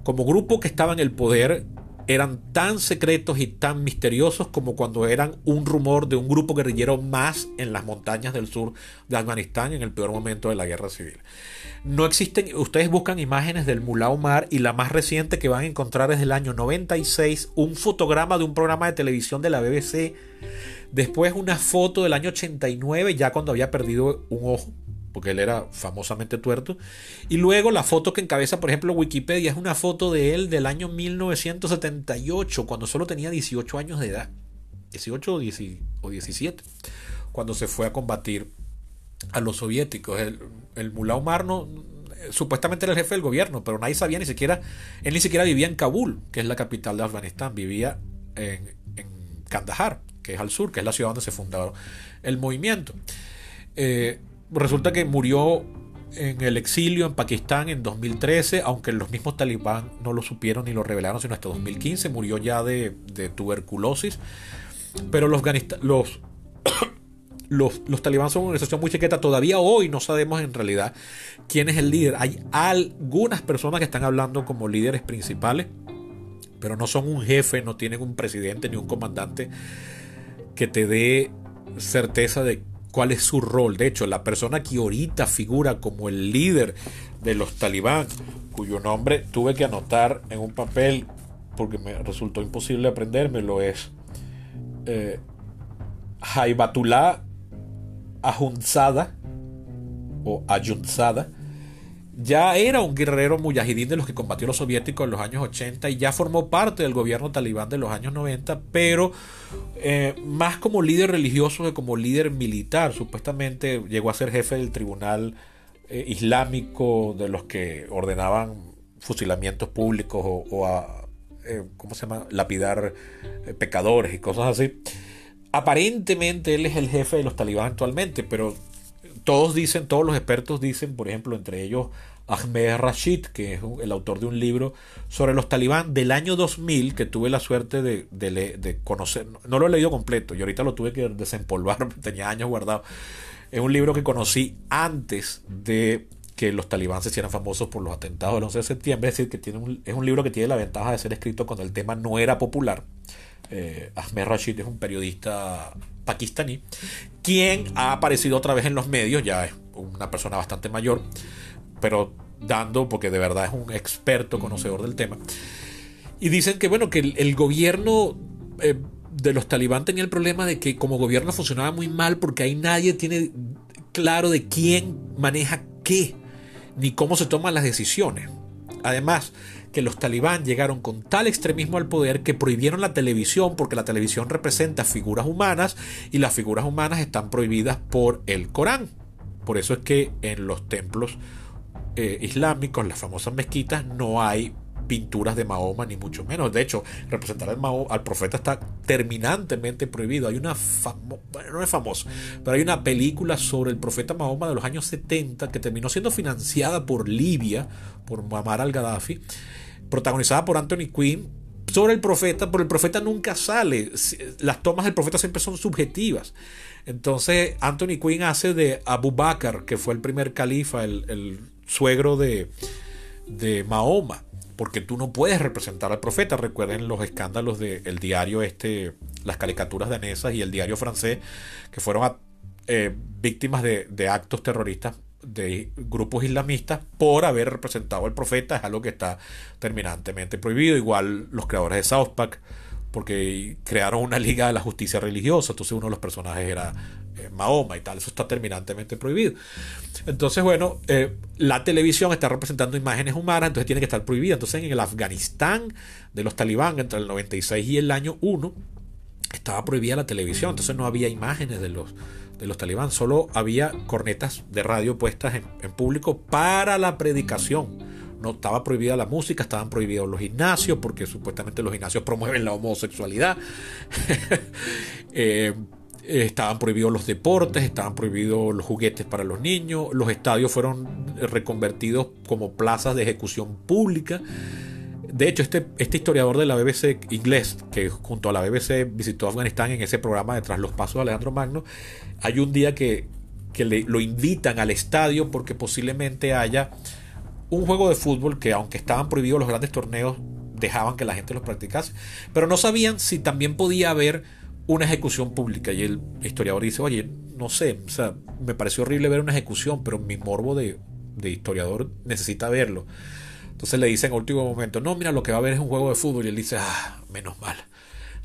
como grupo que estaba en el poder, eran tan secretos y tan misteriosos como cuando eran un rumor de un grupo guerrillero más en las montañas del sur de Afganistán en el peor momento de la guerra civil. No existen, ustedes buscan imágenes del Mullah Omar y la más reciente que van a encontrar es del año 96, un fotograma de un programa de televisión de la BBC, después una foto del año 89 ya cuando había perdido un ojo porque él era famosamente tuerto. Y luego la foto que encabeza, por ejemplo, Wikipedia es una foto de él del año 1978, cuando solo tenía 18 años de edad. 18 o 17, cuando se fue a combatir a los soviéticos. El, el Mullah Omar no, supuestamente era el jefe del gobierno, pero nadie sabía ni siquiera, él ni siquiera vivía en Kabul, que es la capital de Afganistán, vivía en, en Kandahar, que es al sur, que es la ciudad donde se fundó el movimiento. Eh, resulta que murió en el exilio en Pakistán en 2013, aunque los mismos talibán no lo supieron ni lo revelaron sino hasta 2015, murió ya de, tuberculosis. Pero los, los, los, los talibán son una organización muy chiqueta, todavía hoy no sabemos en realidad quién es el líder. Hay algunas personas que están hablando como líderes principales, pero no son un jefe, no tienen un presidente ni un comandante que te dé certeza de cuál es su rol. De hecho, la persona que ahorita figura como el líder de los talibán, cuyo nombre tuve que anotar en un papel porque me resultó imposible aprendérmelo, es eh, Ajunzada o Ayunzada ya era un guerrero mujahidín de los que combatió los soviéticos en los años 80 y ya formó parte del gobierno talibán de los años 90, pero eh, más como líder religioso que como líder militar. Supuestamente llegó a ser jefe del tribunal eh, islámico de los que ordenaban fusilamientos públicos o, a, eh, ¿cómo se llama?, lapidar pecadores y cosas así. Aparentemente él es el jefe de los talibán actualmente, pero todos dicen, todos los expertos dicen, por ejemplo, entre ellos Ahmed Rashid, que es el autor de un libro sobre los talibán del año 2000, que tuve la suerte de, de, conocer, no lo he leído completo, y ahorita lo tuve que desempolvar, tenía años guardado. Es un libro que conocí antes de que los talibán se hicieran famosos por los atentados del 11 de septiembre, es decir, que tiene es un libro que tiene la ventaja de ser escrito cuando el tema no era popular. Eh, Ahmed Rashid es un periodista pakistaní, quien ha aparecido otra vez en los medios, ya es una persona bastante mayor, pero dando, porque de verdad es un experto conocedor del tema. Y dicen que, bueno, que el, gobierno eh, de los talibán tenía el problema de que como gobierno funcionaba muy mal porque ahí nadie tiene claro de quién maneja qué, ni cómo se toman las decisiones. Además, que los talibán llegaron con tal extremismo al poder que prohibieron la televisión porque la televisión representa figuras humanas y las figuras humanas están prohibidas por el Corán. Por eso es que en los templos eh, islámicos, las famosas mezquitas, no hay pinturas de Mahoma, ni mucho menos. De hecho, representar al, al profeta está terminantemente prohibido. Hay una, bueno, no es famoso, pero hay una película sobre el profeta Mahoma de los años 70 que terminó siendo financiada por Libia, por Muammar al-Gaddafi, protagonizada por Anthony Quinn, sobre el profeta, pero el profeta nunca sale. Las tomas del profeta siempre son subjetivas. Entonces, Anthony Quinn hace de Abu Bakr, que fue el primer califa, el, suegro de, de, Mahoma, porque tú no puedes representar al profeta. Recuerden los escándalos del diario este, las caricaturas danesas y el diario francés, que fueron eh, víctimas de, de actos terroristas de grupos islamistas por haber representado al profeta es algo que está terminantemente prohibido. Igual los creadores de South Park, porque crearon una liga de la justicia religiosa, entonces uno de los personajes era eh, Mahoma y tal, eso está terminantemente prohibido. Entonces, bueno, eh, la televisión está representando imágenes humanas, entonces tiene que estar prohibida. Entonces, en el Afganistán de los talibán, entre el 96 y el año 1, estaba prohibida la televisión, entonces no había imágenes de los de los talibán. Solo había cornetas de radio puestas en, público para la predicación. No estaba prohibida la música, estaban prohibidos los gimnasios, porque supuestamente los gimnasios promueven la homosexualidad. Eh, estaban prohibidos los deportes, estaban prohibidos los juguetes para los niños, los estadios fueron reconvertidos como plazas de ejecución pública. De hecho, este, este historiador de la BBC inglés, que junto a la BBC visitó Afganistán en ese programa de Tras los Pasos de Alejandro Magno, hay un día que, lo invitan al estadio porque posiblemente haya un juego de fútbol que aunque estaban prohibidos los grandes torneos dejaban que la gente los practicase. Pero no sabían si también podía haber una ejecución pública. Y el historiador dice, oye, no sé, o sea, me pareció horrible ver una ejecución, pero mi morbo de, de historiador necesita verlo. Entonces le dice en último momento, no, mira, lo que va a ver es un juego de fútbol. Y él dice, ah, menos mal.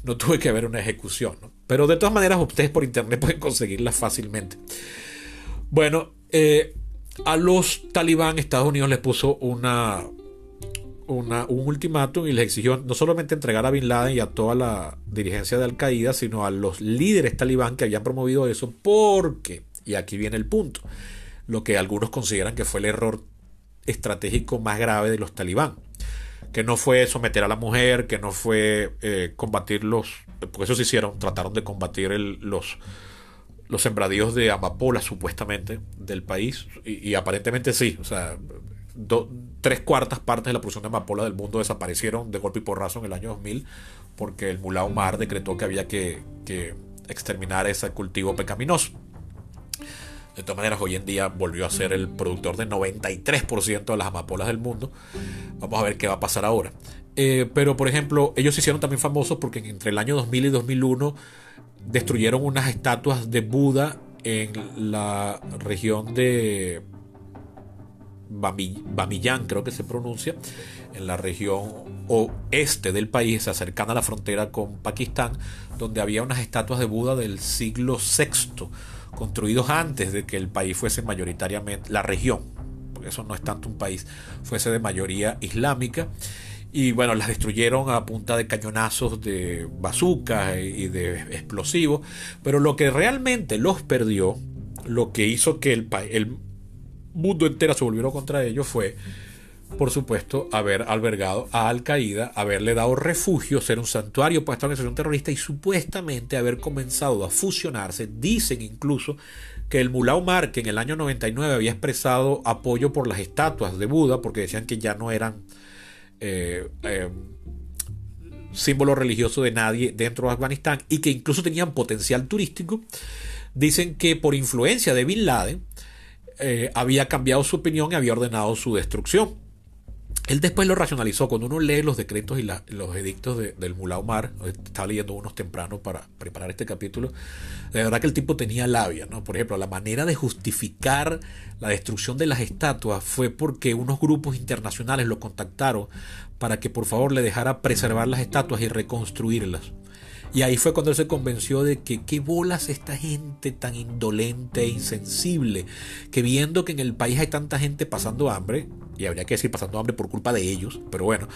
No tuve que ver una ejecución. Pero de todas maneras, ustedes por internet pueden conseguirla fácilmente. Bueno, eh, a los talibán Estados Unidos les puso una, una, un ultimátum y les exigió no solamente entregar a Bin Laden y a toda la dirigencia de Al Qaeda, sino a los líderes talibán que habían promovido eso, porque, y aquí viene el punto, lo que algunos consideran que fue el error estratégico más grave de los talibán, que no fue someter a la mujer, que no fue eh, combatir los, porque eso se hicieron, trataron de combatir los los sembradíos de amapola supuestamente del país y, aparentemente sí, o sea, tres cuartas partes de la producción de amapola del mundo desaparecieron de golpe y porrazo en el año 2000 porque el Mullah Omar decretó que había que, exterminar ese cultivo pecaminoso. De todas maneras, hoy en día volvió a ser el productor de 93% de las amapolas del mundo. Vamos a ver qué va a pasar ahora. Eh, pero, por ejemplo, ellos se hicieron también famosos porque entre el año 2000 y 2001 destruyeron unas estatuas de Buda en la región de Bamiyan, creo que se pronuncia, en la región oeste del país, cercana a la frontera con Pakistán, donde había unas estatuas de Buda del siglo VI, construidos antes de que el país fuese mayoritariamente, la región, porque eso no es tanto un país, fuese de mayoría islámica y bueno, las destruyeron a punta de cañonazos de bazookas y de explosivos. Pero lo que realmente los perdió, lo que hizo que el, el mundo entero se volviera contra ellos fue, por supuesto, haber albergado a Al Qaeda, haberle dado refugio, ser un santuario para esta organización terrorista y supuestamente haber comenzado a fusionarse. Dicen incluso que el Mullah Omar, que en el año 99 había expresado apoyo por las estatuas de Buda, porque decían que ya no eran eh, eh, símbolo religioso de nadie dentro de Afganistán y que incluso tenían potencial turístico, dicen que por influencia de Bin Laden eh, había cambiado su opinión y había ordenado su destrucción. Él después lo racionalizó. Cuando uno lee los decretos y los edictos del Mullah Omar, estaba leyendo unos temprano para preparar este capítulo, de verdad que el tipo tenía labia. ¿no? Por ejemplo, la manera de justificar la destrucción de las estatuas fue porque unos grupos internacionales lo contactaron para que por favor le dejara preservar las estatuas y reconstruirlas. Y ahí fue cuando él se convenció de que qué bolas esta gente tan indolente e insensible, que viendo que en el país hay tanta gente pasando hambre, y habría que decir pasando hambre por culpa de ellos, pero bueno,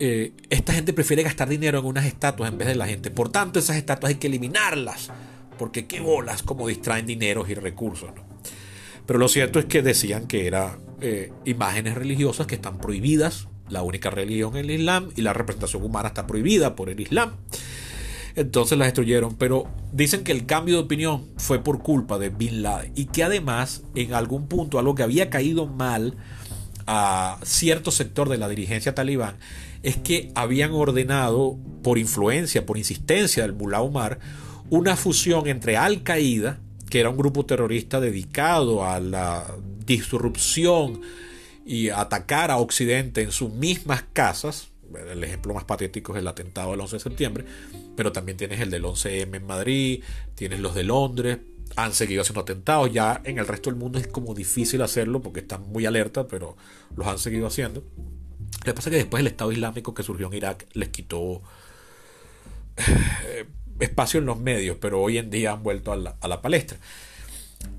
eh, esta gente prefiere gastar dinero en unas estatuas en vez de la gente. Por tanto, esas estatuas hay que eliminarlas, porque qué bolas como distraen dinero y recursos. Pero lo cierto es que decían que eran eh, imágenes religiosas que están prohibidas. La única religión es el Islam y la representación humana está prohibida por el Islam. Entonces las destruyeron, pero dicen que el cambio de opinión fue por culpa de Bin Laden. Y que además en algún punto algo que había caído mal a cierto sector de la dirigencia talibán es que habían ordenado por influencia, por insistencia del Mullah Omar, una fusión entre Al Qaeda, que era un grupo terrorista dedicado a la disrupción y atacar a Occidente en sus mismas casas, el ejemplo más patético es el atentado del 11 de septiembre, pero también tienes el del 11M en Madrid, tienes los de Londres, han seguido haciendo atentados, ya en el resto del mundo es como difícil hacerlo porque están muy alerta, pero los han seguido haciendo. Lo que pasa es que después el Estado Islámico que surgió en Irak les quitó eh, espacio en los medios, pero hoy en día han vuelto a la, a la palestra.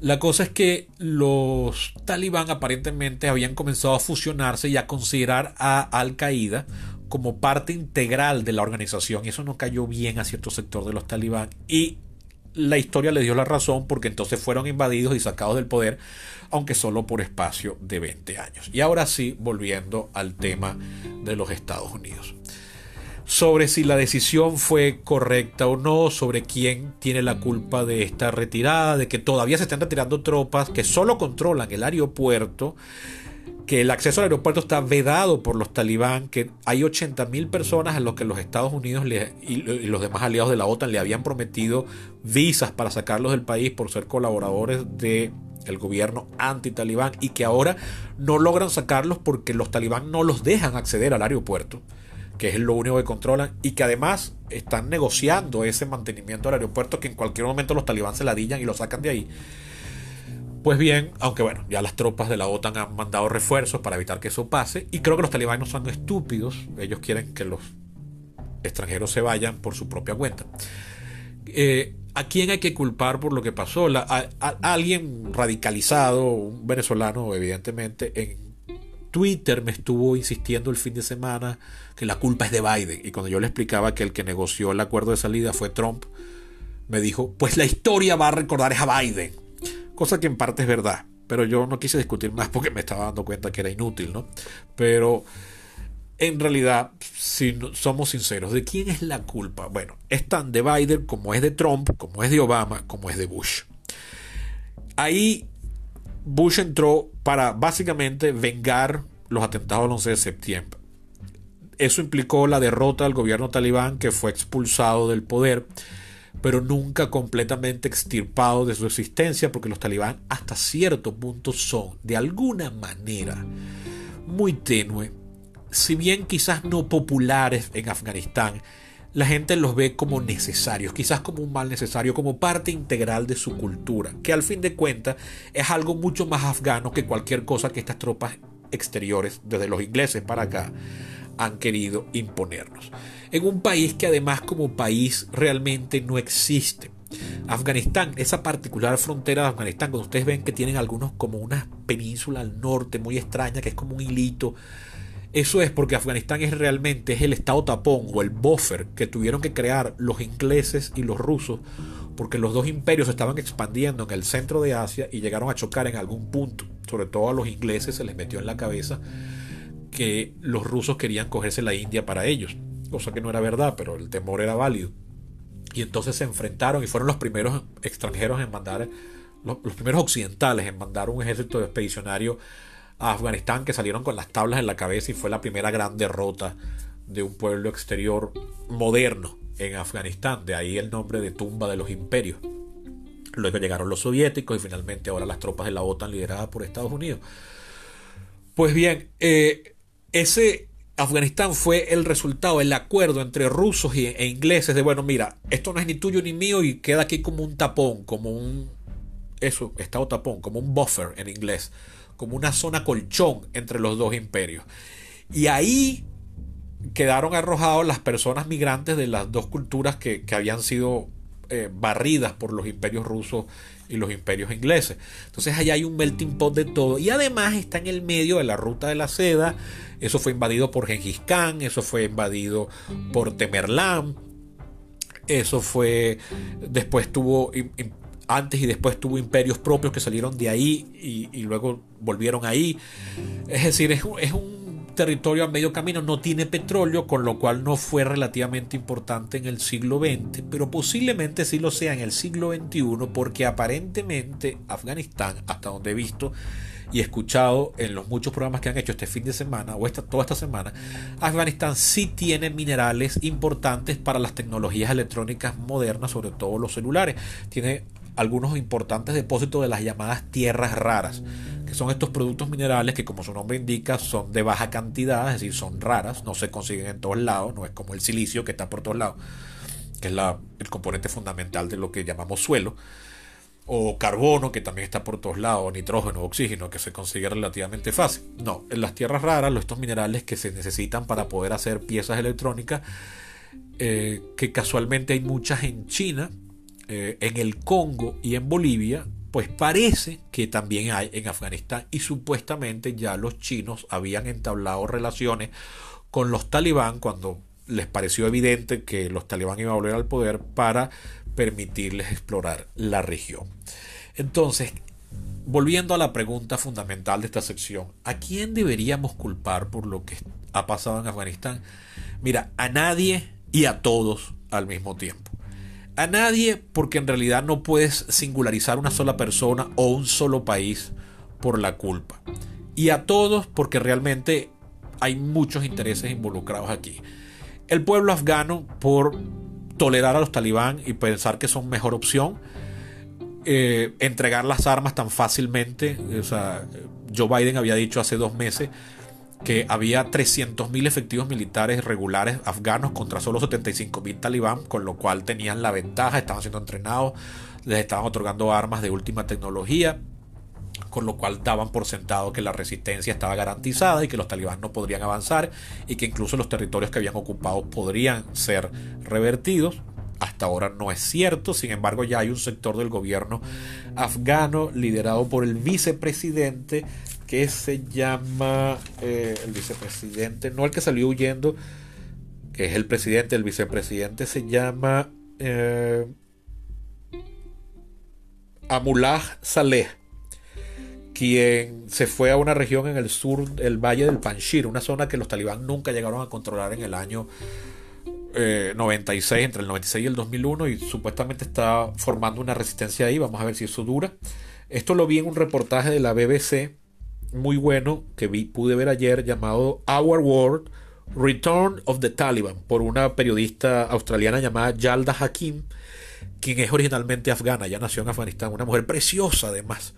La cosa es que los talibán aparentemente habían comenzado a fusionarse y a considerar a Al Qaeda como parte integral de la organización y eso no cayó bien a cierto sector de los talibán y la historia le dio la razón porque entonces fueron invadidos y sacados del poder aunque solo por espacio de 20 años. Y ahora sí, volviendo al tema de los Estados Unidos. Sobre si la decisión fue correcta o no, sobre quién tiene la culpa de esta retirada, de que todavía se están retirando tropas que solo controlan el aeropuerto que el acceso al aeropuerto está vedado por los talibán, que hay 80.000 personas a los que los Estados Unidos y, los demás aliados de la OTAN le habían prometido visas para sacarlos del país por ser colaboradores del gobierno anti-talibán y que ahora no logran sacarlos porque los talibán no los dejan acceder al aeropuerto. que es lo único que controlan, y que además están negociando ese mantenimiento del aeropuerto que en cualquier momento los talibán se ladillan y lo sacan de ahí. Pues bien, aunque bueno, ya las tropas de la OTAN han mandado refuerzos para evitar que eso pase, y creo que los talibanes no son estúpidos, ellos quieren que los extranjeros se vayan por su propia cuenta. Eh, ¿A quién hay que culpar por lo que pasó? a, alguien radicalizado, un venezolano, evidentemente, en Twitter me estuvo insistiendo el fin de semana que la culpa es de Biden. Y cuando yo le explicaba que el que negoció el acuerdo de salida fue Trump, me dijo, pues la historia va a recordar a Biden. Cosa que en parte es verdad. Pero yo no quise discutir más porque me estaba dando cuenta que era inútil, ¿no? Pero en realidad, si somos sinceros, ¿de quién es la culpa? Bueno, es tan de Biden como es de Trump, como es de Obama, como es de Bush. Ahí Bush entró para básicamente vengar los atentados del 11 de septiembre. Eso implicó la derrota del gobierno talibán que fue expulsado del poder, pero nunca completamente extirpado de su existencia porque los talibán hasta cierto punto son, de alguna manera, muy tenue, si bien quizás no populares en Afganistán, la gente los ve como necesarios, quizás como un mal necesario, como parte integral de su cultura, que al fin de cuentas es algo mucho más afgano que cualquier cosa que estas tropas exteriores, desde los ingleses para acá, han querido imponernos. En un país que además como país realmente no existe. Afganistán, esa particular frontera de Afganistán, cuando ustedes ven que tienen algunos como una península al norte muy extraña, que es como un hilito eso es porque Afganistán es realmente es el estado tapón o el buffer que tuvieron que crear los ingleses y los rusos porque los dos imperios estaban expandiendo en el centro de Asia y llegaron a chocar en algún punto. Sobre todo a los ingleses se les metió en la cabeza que los rusos querían cogerse la India para ellos, cosa que no era verdad, pero el temor era válido. Y entonces se enfrentaron y fueron los primeros extranjeros en mandar, los, primeros occidentales en mandar un ejército expedicionario a Afganistán que salieron con las tablas en la cabeza y fue la primera gran derrota de un pueblo exterior moderno en Afganistán. De ahí el nombre de tumba de los imperios. Luego llegaron los soviéticos y finalmente ahora las tropas de la OTAN lideradas por Estados Unidos. Pues bien, eh, ese Afganistán fue el resultado, el acuerdo entre rusos e ingleses de, bueno, mira, esto no es ni tuyo ni mío y queda aquí como un tapón, como un, eso, estado tapón, como un buffer en inglés como una zona colchón entre los dos imperios. Y ahí quedaron arrojados las personas migrantes de las dos culturas que, habían sido eh, barridas por los imperios rusos y los imperios ingleses. Entonces allá hay un melting pot de todo. Y además está en el medio de la ruta de la seda. Eso fue invadido por Gengis Khan, eso fue invadido por Temerlán. Eso fue. Después tuvo antes y después tuvo imperios propios que salieron de ahí y, luego volvieron ahí. Es decir, es, es, un territorio a medio camino, no tiene petróleo, con lo cual no fue relativamente importante en el siglo XX, pero posiblemente sí lo sea en el siglo XXI, porque aparentemente Afganistán, hasta donde he visto, y escuchado en los muchos programas que han hecho este fin de semana o esta, toda esta semana, Afganistán sí tiene minerales importantes para las tecnologías electrónicas modernas, sobre todo los celulares. Tiene algunos importantes depósitos de las llamadas tierras raras, son estos productos minerales que como su nombre indica son de baja cantidad, es decir, son raras, no se consiguen en todos lados, no es como el silicio que está por todos lados, que es la, el componente fundamental de lo que llamamos suelo, o carbono que también está por todos lados, nitrógeno, oxígeno, que se consigue relativamente fácil. No, en las tierras raras, estos minerales que se necesitan para poder hacer piezas electrónicas, eh, que casualmente hay muchas en China, eh, en el Congo y en Bolivia, pues parece que también hay en Afganistán y supuestamente ya los chinos habían entablado relaciones con los talibán cuando les pareció evidente que los talibán iban a volver al poder para permitirles explorar la región. Entonces, volviendo a la pregunta fundamental de esta sección, ¿a quién deberíamos culpar por lo que ha pasado en Afganistán? Mira, a nadie y a todos al mismo tiempo. A nadie porque en realidad no puedes singularizar una sola persona o un solo país por la culpa. Y a todos porque realmente hay muchos intereses involucrados aquí. El pueblo afgano por tolerar a los talibán y pensar que son mejor opción, eh, entregar las armas tan fácilmente. O sea, Joe Biden había dicho hace dos meses que había 300.000 efectivos militares regulares afganos contra solo 75.000 talibán, con lo cual tenían la ventaja, estaban siendo entrenados, les estaban otorgando armas de última tecnología, con lo cual daban por sentado que la resistencia estaba garantizada y que los talibán no podrían avanzar y que incluso los territorios que habían ocupado podrían ser revertidos. Hasta ahora no es cierto, sin embargo ya hay un sector del gobierno afgano liderado por el vicepresidente que se llama eh, el vicepresidente, no el que salió huyendo, que es el presidente, el vicepresidente se llama eh, Amullah Saleh quien se fue a una región en el sur del valle del Panjshir, una zona que los talibán nunca llegaron a controlar en el año 96, eh, entre el 96 y el 2001, y supuestamente está formando una resistencia ahí. Vamos a ver si eso dura. Esto lo vi en un reportaje de la BBC muy bueno que vi, pude ver ayer llamado Our World Return of the Taliban por una periodista australiana llamada Yalda Hakim, quien es originalmente afgana, ya nació en Afganistán, una mujer preciosa además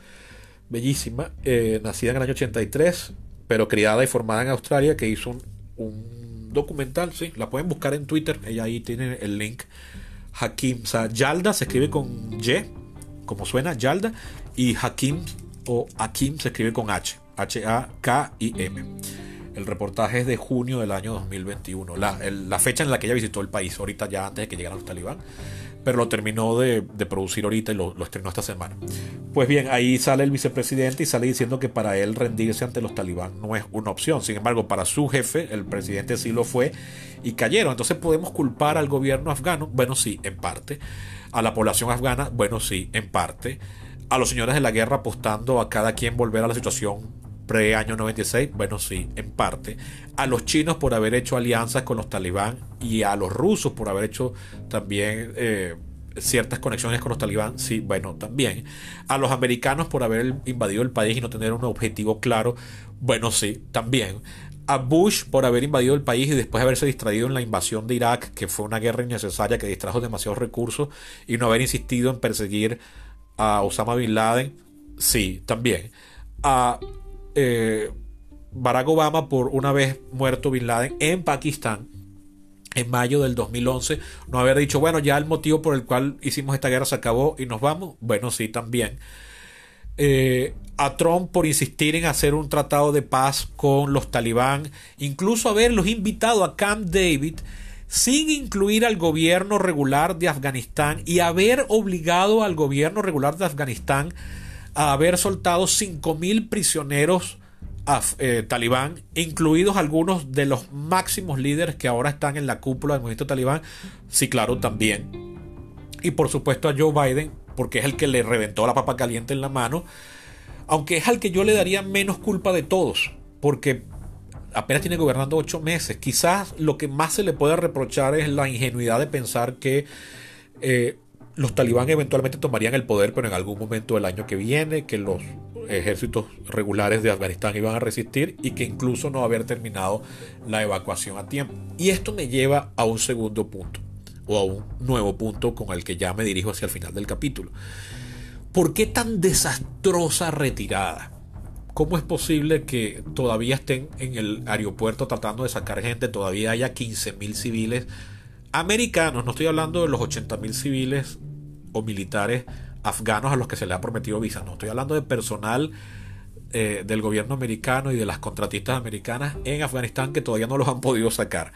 bellísima, eh, nacida en el año 83, pero criada y formada en Australia, que hizo un, documental, sí, la pueden buscar en Twitter, ella ahí tiene el link. Hakim, o sea, Yalda se escribe con Y, como suena, Yalda, y Hakim o Hakim se escribe con H, H-A-K-I-M. El reportaje es de junio del año 2021, la, fecha en la que ella visitó el país, ahorita ya antes de que llegaran los talibán pero lo terminó de, producir ahorita y lo, estrenó esta semana. Pues bien, ahí sale el vicepresidente y sale diciendo que para él rendirse ante los talibán no es una opción. Sin embargo, para su jefe, el presidente sí lo fue y cayeron. Entonces podemos culpar al gobierno afgano, bueno, sí, en parte. A la población afgana, bueno, sí, en parte. A los señores de la guerra apostando a cada quien volver a la situación pre-año 96? Bueno, sí, en parte. A los chinos por haber hecho alianzas con los talibán y a los rusos por haber hecho también eh, ciertas conexiones con los talibán, sí, bueno, también. A los americanos por haber invadido el país y no tener un objetivo claro, bueno, sí, también. A Bush por haber invadido el país y después haberse distraído en la invasión de Irak, que fue una guerra innecesaria que distrajo demasiados recursos y no haber insistido en perseguir a Osama Bin Laden, sí, también. A eh, Barack Obama por una vez muerto Bin Laden en Pakistán en mayo del 2011 no haber dicho bueno ya el motivo por el cual hicimos esta guerra se acabó y nos vamos bueno sí también eh, a Trump por insistir en hacer un tratado de paz con los talibán incluso haberlos invitado a Camp David sin incluir al gobierno regular de Afganistán y haber obligado al gobierno regular de Afganistán a haber soltado 5.000 prisioneros eh, talibán, incluidos algunos de los máximos líderes que ahora están en la cúpula del movimiento talibán. Sí, claro, también. Y por supuesto a Joe Biden, porque es el que le reventó la papa caliente en la mano, aunque es al que yo le daría menos culpa de todos, porque apenas tiene gobernando ocho meses. Quizás lo que más se le puede reprochar es la ingenuidad de pensar que eh, los talibán eventualmente tomarían el poder, pero en algún momento del año que viene, que los ejércitos regulares de Afganistán iban a resistir y que incluso no haber terminado la evacuación a tiempo. Y esto me lleva a un segundo punto, o a un nuevo punto con el que ya me dirijo hacia el final del capítulo. ¿Por qué tan desastrosa retirada? ¿Cómo es posible que todavía estén en el aeropuerto tratando de sacar gente? Todavía haya 15.000 civiles americanos, no estoy hablando de los 80.000 civiles o militares afganos a los que se les ha prometido visa, no, estoy hablando de personal eh, del gobierno americano y de las contratistas americanas en Afganistán que todavía no los han podido sacar.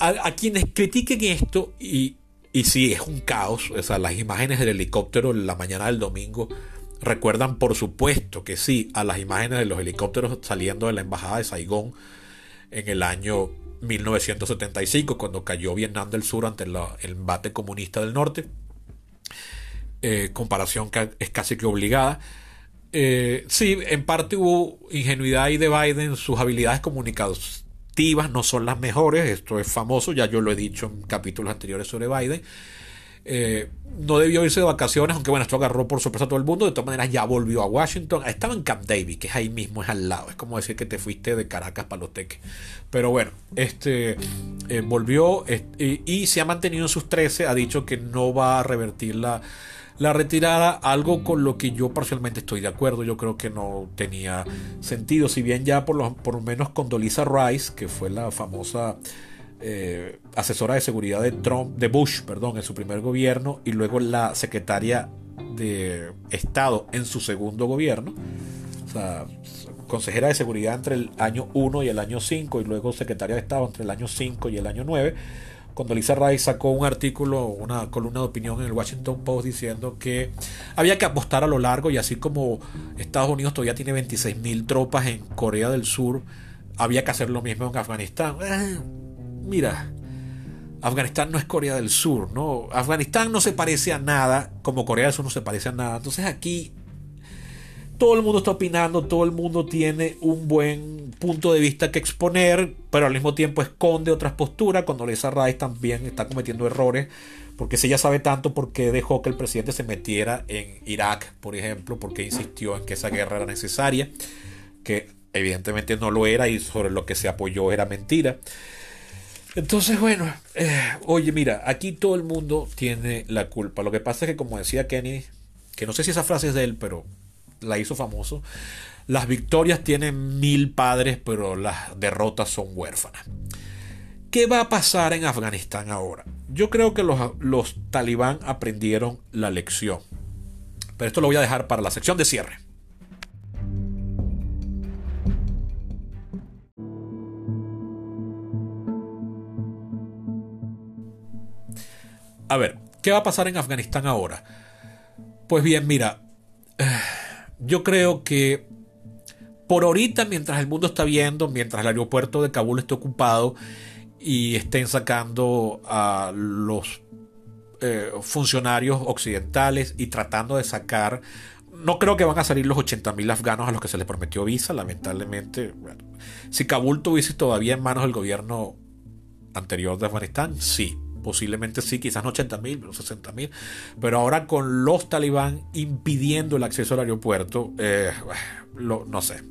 A, quienes critiquen esto, y, sí, es un caos, o las imágenes del helicóptero en la mañana del domingo recuerdan por supuesto que sí a las imágenes de los helicópteros saliendo de la embajada de Saigón en el año 1975, cuando cayó Vietnam del Sur ante el embate comunista del norte. Eh, comparación que es casi que obligada. Eh, sí, en parte hubo ingenuidad ahí de Biden, sus habilidades comunicativas no son las mejores, esto es famoso, ya yo lo he dicho en capítulos anteriores sobre Biden. Eh, no debió irse de vacaciones, aunque bueno, esto agarró por sorpresa a todo el mundo. De todas maneras, ya volvió a Washington. Estaba en Camp David, que es ahí mismo, es al lado. Es como decir que te fuiste de Caracas para los teques. Pero bueno, este volvió y, se ha mantenido en sus 13. Ha dicho que no va a revertir la la retirada, algo con lo que yo parcialmente estoy de acuerdo, yo creo que no tenía sentido, si bien ya por lo, por menos con Dolisa Rice, que fue la famosa eh, asesora de seguridad de Trump, de Bush, perdón, en su primer gobierno, y luego la secretaria de Estado en su segundo gobierno, o sea, consejera de seguridad entre el año 1 y el año 5, y luego secretaria de Estado entre el año 5 y el año 9 cuando Lisa Rice sacó un artículo, una columna de opinión en el Washington Post diciendo que había que apostar a lo largo y así como Estados Unidos todavía tiene 26 mil tropas en Corea del Sur, había que hacer lo mismo en Afganistán. Mira, Afganistán no es Corea del Sur, ¿no? Afganistán no se parece a nada, como Corea del Sur no se parece a nada. Entonces aquí todo el mundo está opinando, todo el mundo tiene un buen punto de vista que exponer, pero al mismo tiempo esconde otras posturas. Cuando Lisa Rice también está cometiendo errores, porque si ella sabe tanto por qué dejó que el presidente se metiera en Irak, por ejemplo, porque insistió en que esa guerra era necesaria, que evidentemente no lo era y sobre lo que se apoyó era mentira. Entonces, bueno, eh, oye, mira, aquí todo el mundo tiene la culpa. Lo que pasa es que, como decía Kenny, que no sé si esa frase es de él, pero la hizo famoso. Las victorias tienen mil padres, pero las derrotas son huérfanas. ¿Qué va a pasar en Afganistán ahora? Yo creo que los, los talibán aprendieron la lección. Pero esto lo voy a dejar para la sección de cierre. A ver, ¿qué va a pasar en Afganistán ahora? Pues bien, mira, yo creo que por ahorita, mientras el mundo está viendo, mientras el aeropuerto de Kabul esté ocupado y estén sacando a los eh, funcionarios occidentales y tratando de sacar, no creo que van a salir los 80.000 afganos a los que se les prometió visa, lamentablemente. si Kabul tuviese todavía en manos del gobierno anterior de Afganistán, sí, Posiblemente sí, quizás no 80 mil, pero 60 mil. Pero ahora con los talibán impidiendo el acceso al aeropuerto, eh, no sé.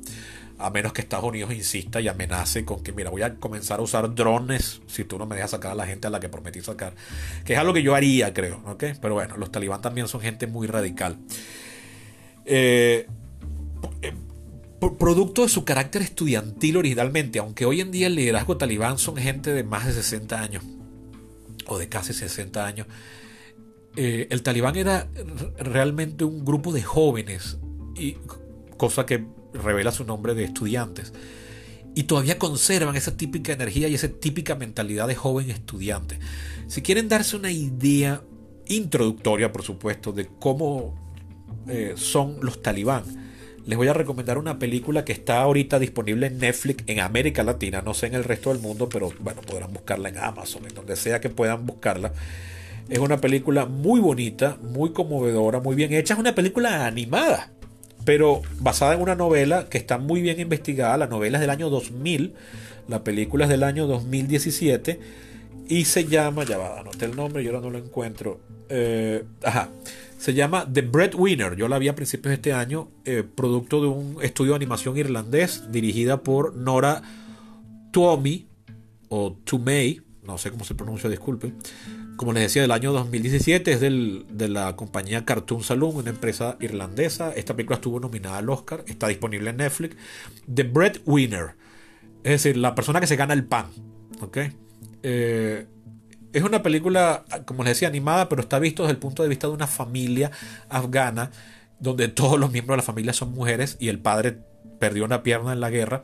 A menos que Estados Unidos insista y amenace con que, mira, voy a comenzar a usar drones si tú no me dejas sacar a la gente a la que prometí sacar. Que es algo que yo haría, creo. Pero bueno, los talibán también son gente muy radical. Eh, eh, producto de su carácter estudiantil originalmente, aunque hoy en día el liderazgo talibán son gente de más de 60 años o de casi 60 años, eh, el talibán era realmente un grupo de jóvenes, y, cosa que revela su nombre de estudiantes, y todavía conservan esa típica energía y esa típica mentalidad de joven estudiante. Si quieren darse una idea introductoria, por supuesto, de cómo eh, son los talibán, les voy a recomendar una película que está ahorita disponible en Netflix en América Latina, no sé en el resto del mundo, pero bueno, podrán buscarla en Amazon, en donde sea que puedan buscarla. Es una película muy bonita, muy conmovedora, muy bien hecha. Es una película animada, pero basada en una novela que está muy bien investigada. La novela es del año 2000, la película es del año 2017 y se llama, ya va, anoté el nombre, yo ahora no lo encuentro. Eh, ajá. Se llama The Breadwinner. Yo la vi a principios de este año, eh, producto de un estudio de animación irlandés dirigida por Nora Tuomi o Tumey, no sé cómo se pronuncia, disculpen. Como les decía, del año 2017 es de la compañía Cartoon Saloon, una empresa irlandesa. Esta película estuvo nominada al Oscar, está disponible en Netflix. The Breadwinner, es decir, la persona que se gana el pan. ¿ok? Eh, es una película, como les decía, animada, pero está visto desde el punto de vista de una familia afgana, donde todos los miembros de la familia son mujeres y el padre perdió una pierna en la guerra.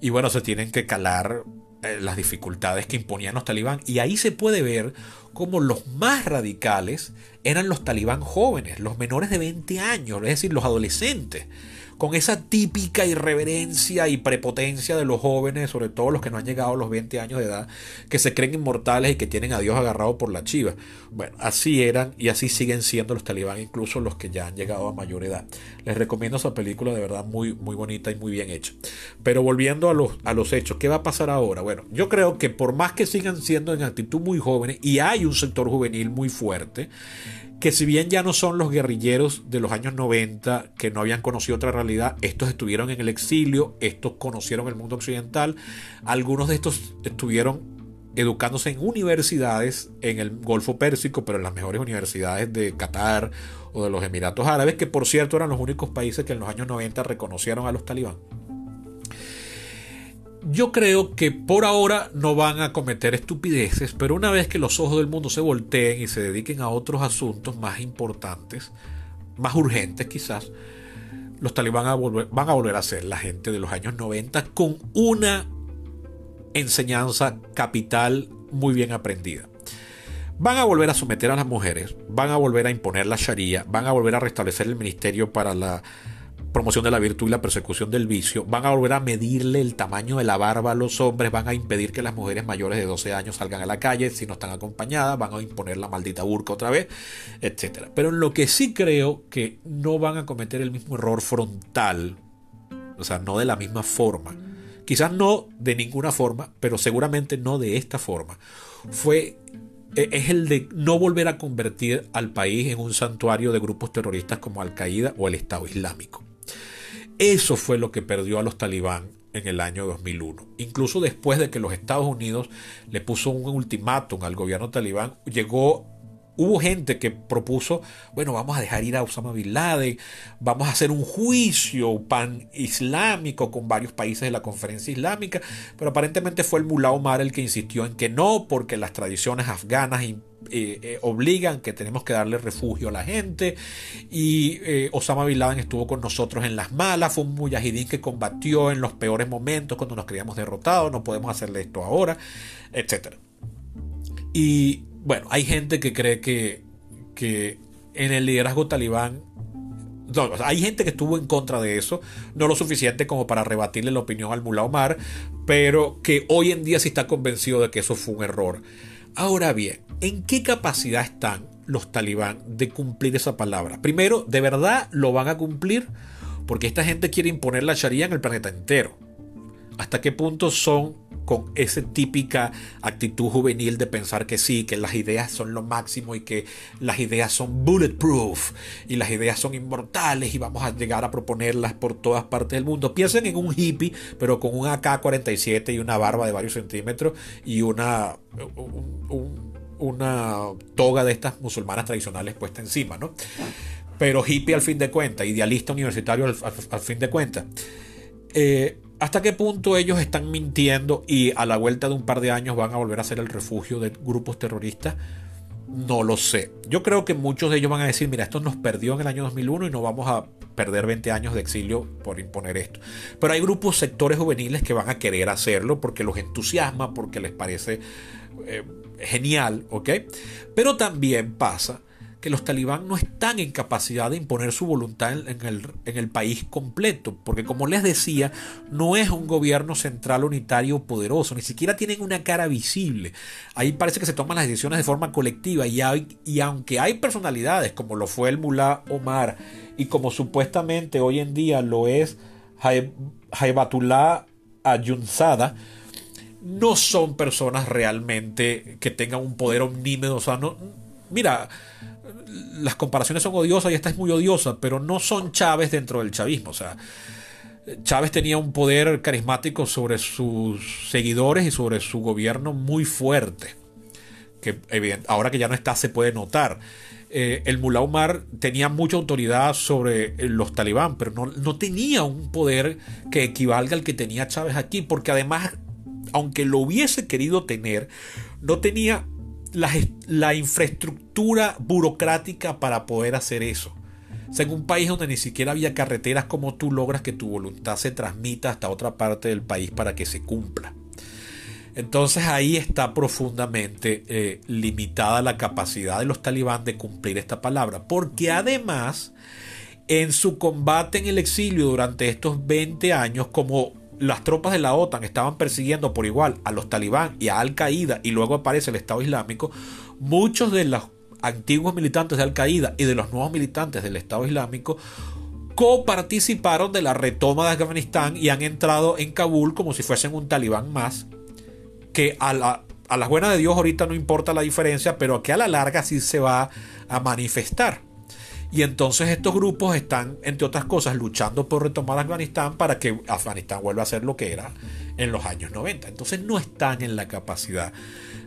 Y bueno, se tienen que calar eh, las dificultades que imponían los talibán. Y ahí se puede ver cómo los más radicales eran los talibán jóvenes, los menores de 20 años, es decir, los adolescentes con esa típica irreverencia y prepotencia de los jóvenes, sobre todo los que no han llegado a los 20 años de edad, que se creen inmortales y que tienen a Dios agarrado por la chiva. Bueno, así eran y así siguen siendo los talibán, incluso los que ya han llegado a mayor edad. Les recomiendo esa película de verdad muy, muy bonita y muy bien hecha. Pero volviendo a los, a los hechos, ¿qué va a pasar ahora? Bueno, yo creo que por más que sigan siendo en actitud muy jóvenes, y hay un sector juvenil muy fuerte, que si bien ya no son los guerrilleros de los años 90 que no habían conocido otra realidad, estos estuvieron en el exilio, estos conocieron el mundo occidental, algunos de estos estuvieron educándose en universidades en el Golfo Pérsico, pero en las mejores universidades de Qatar o de los Emiratos Árabes, que por cierto eran los únicos países que en los años 90 reconocieron a los talibán. Yo creo que por ahora no van a cometer estupideces, pero una vez que los ojos del mundo se volteen y se dediquen a otros asuntos más importantes, más urgentes quizás, los talibán van a volver a ser la gente de los años 90 con una enseñanza capital muy bien aprendida. Van a volver a someter a las mujeres, van a volver a imponer la Sharia, van a volver a restablecer el Ministerio para la promoción de la virtud y la persecución del vicio, van a volver a medirle el tamaño de la barba a los hombres, van a impedir que las mujeres mayores de 12 años salgan a la calle si no están acompañadas, van a imponer la maldita burka otra vez, etc. Pero en lo que sí creo que no van a cometer el mismo error frontal, o sea, no de la misma forma, quizás no de ninguna forma, pero seguramente no de esta forma, fue e, es el de no volver a convertir al país en un santuario de grupos terroristas como Al-Qaeda o el Estado Islámico. Eso fue lo que perdió a los talibán en el año 2001. Incluso después de que los Estados Unidos le puso un ultimátum al gobierno talibán, llegó Hubo gente que propuso, bueno, vamos a dejar ir a Osama Bin Laden, vamos a hacer un juicio pan-islámico con varios países de la conferencia islámica, pero aparentemente fue el Mullah Omar el que insistió en que no, porque las tradiciones afganas eh, eh, obligan que tenemos que darle refugio a la gente y eh, Osama Bin Laden estuvo con nosotros en las malas, fue un mujahidín que combatió en los peores momentos cuando nos creíamos derrotados, no podemos hacerle esto ahora, etc. Y bueno, hay gente que cree que, que en el liderazgo talibán no, hay gente que estuvo en contra de eso, no lo suficiente como para rebatirle la opinión al Mullah Omar, pero que hoy en día sí está convencido de que eso fue un error. Ahora bien, ¿en qué capacidad están los talibán de cumplir esa palabra? Primero, ¿de verdad lo van a cumplir? Porque esta gente quiere imponer la Sharia en el planeta entero. ¿Hasta qué punto son con esa típica actitud juvenil de pensar que sí, que las ideas son lo máximo y que las ideas son bulletproof y las ideas son inmortales y vamos a llegar a proponerlas por todas partes del mundo. Piensen en un hippie, pero con un AK-47 y una barba de varios centímetros y una, toga de estas musulmanas tradicionales puesta encima, ¿no? Pero hippie al fin de cuentas, idealista universitario al, fin de cuentas. Eh, ¿Hasta qué punto ellos están mintiendo y a la vuelta de un par de años van a volver a ser el refugio de grupos terroristas? No lo sé. Yo creo que muchos de ellos van a decir, mira, esto nos perdió en el año 2001 y no vamos a perder 20 años de exilio por imponer esto. Pero hay grupos, sectores juveniles que van a querer hacerlo porque los entusiasma, porque les parece eh, genial, ¿ok? Pero también pasa que los talibán no están en capacidad de imponer su voluntad en, el, país completo, porque como les decía, no es un gobierno central unitario poderoso, ni siquiera tienen una cara visible. Ahí parece que se toman las decisiones de forma colectiva y, y aunque hay personalidades como lo fue el mulá Omar y como supuestamente hoy en día lo es Jaibatullah Ayunzada, no son personas realmente que tengan un poder omnímedo. O sea, no, mira, las comparaciones son odiosas y esta es muy odiosa, pero no son Chávez dentro del chavismo. O sea, Chávez tenía un poder carismático sobre sus seguidores y sobre su gobierno muy fuerte, que ahora que ya no está se puede notar. Eh, el Mullah Omar tenía mucha autoridad sobre los talibán, pero no, no tenía un poder que equivalga al que tenía Chávez aquí, porque además, aunque lo hubiese querido tener, no tenía la, infraestructura burocrática para poder hacer eso. en un país donde ni siquiera había carreteras, como tú logras que tu voluntad se transmita hasta otra parte del país para que se cumpla? Entonces ahí está profundamente eh, limitada la capacidad de los talibán de cumplir esta palabra, porque además en su combate en el exilio durante estos 20 años, como las tropas de la OTAN estaban persiguiendo por igual a los talibán y a Al Qaeda y luego aparece el Estado Islámico, muchos de los antiguos militantes de Al Qaeda y de los nuevos militantes del Estado Islámico coparticiparon de la retoma de Afganistán y han entrado en Kabul como si fuesen un talibán más, que a, la, a las buenas de Dios ahorita no importa la diferencia, pero que a la larga sí se va a manifestar. Y entonces estos grupos están, entre otras cosas, luchando por retomar Afganistán para que Afganistán vuelva a ser lo que era en los años 90. Entonces no están en la capacidad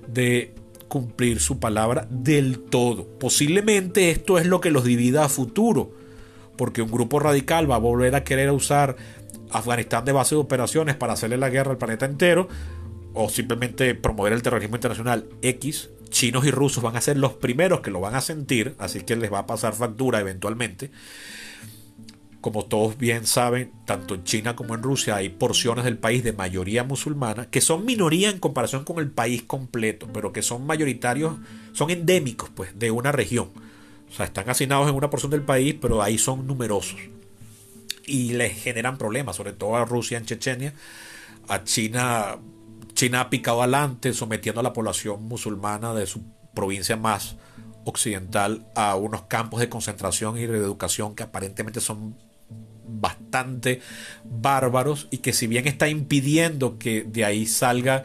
de cumplir su palabra del todo. Posiblemente esto es lo que los divida a futuro, porque un grupo radical va a volver a querer usar Afganistán de base de operaciones para hacerle la guerra al planeta entero, o simplemente promover el terrorismo internacional X, chinos y rusos van a ser los primeros que lo van a sentir, así que les va a pasar factura eventualmente. Como todos bien saben, tanto en China como en Rusia hay porciones del país de mayoría musulmana que son minoría en comparación con el país completo, pero que son mayoritarios, son endémicos pues de una región. O sea, están hacinados en una porción del país, pero ahí son numerosos. Y les generan problemas, sobre todo a Rusia en Chechenia, a China China ha picado adelante sometiendo a la población musulmana de su provincia más occidental a unos campos de concentración y de educación que aparentemente son bastante bárbaros y que si bien está impidiendo que de ahí salgan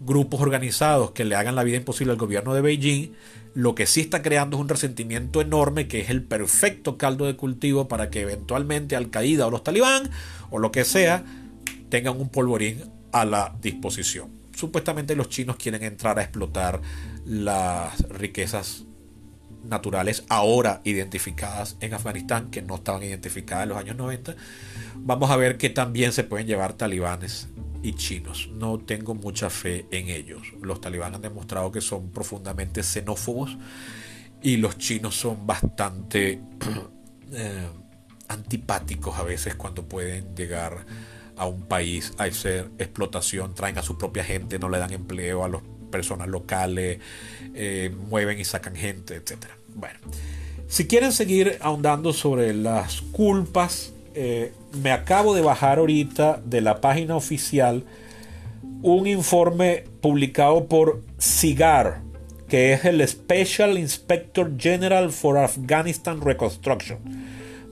grupos organizados que le hagan la vida imposible al gobierno de Beijing, lo que sí está creando es un resentimiento enorme que es el perfecto caldo de cultivo para que eventualmente Al Qaeda o los talibán o lo que sea tengan un polvorín a la disposición. Supuestamente los chinos quieren entrar a explotar las riquezas naturales ahora identificadas en Afganistán, que no estaban identificadas en los años 90. Vamos a ver que también se pueden llevar talibanes y chinos. No tengo mucha fe en ellos. Los talibanes han demostrado que son profundamente xenófobos y los chinos son bastante eh, antipáticos a veces cuando pueden llegar a un país a hacer explotación, traen a su propia gente, no le dan empleo a las personas locales, eh, mueven y sacan gente, etc. Bueno, si quieren seguir ahondando sobre las culpas, eh, me acabo de bajar ahorita de la página oficial un informe publicado por SIGAR, que es el Special Inspector General for Afghanistan Reconstruction,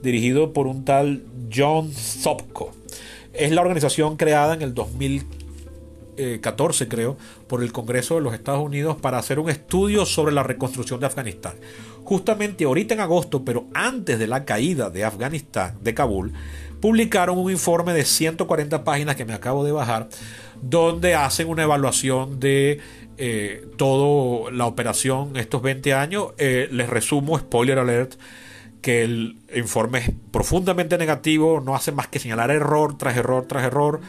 dirigido por un tal John Sopko. Es la organización creada en el 2014, creo, por el Congreso de los Estados Unidos para hacer un estudio sobre la reconstrucción de Afganistán. Justamente ahorita en agosto, pero antes de la caída de Afganistán, de Kabul, publicaron un informe de 140 páginas que me acabo de bajar, donde hacen una evaluación de eh, toda la operación estos 20 años. Eh, les resumo, spoiler alert, que el informe es profundamente negativo, no hace más que señalar error tras error tras error.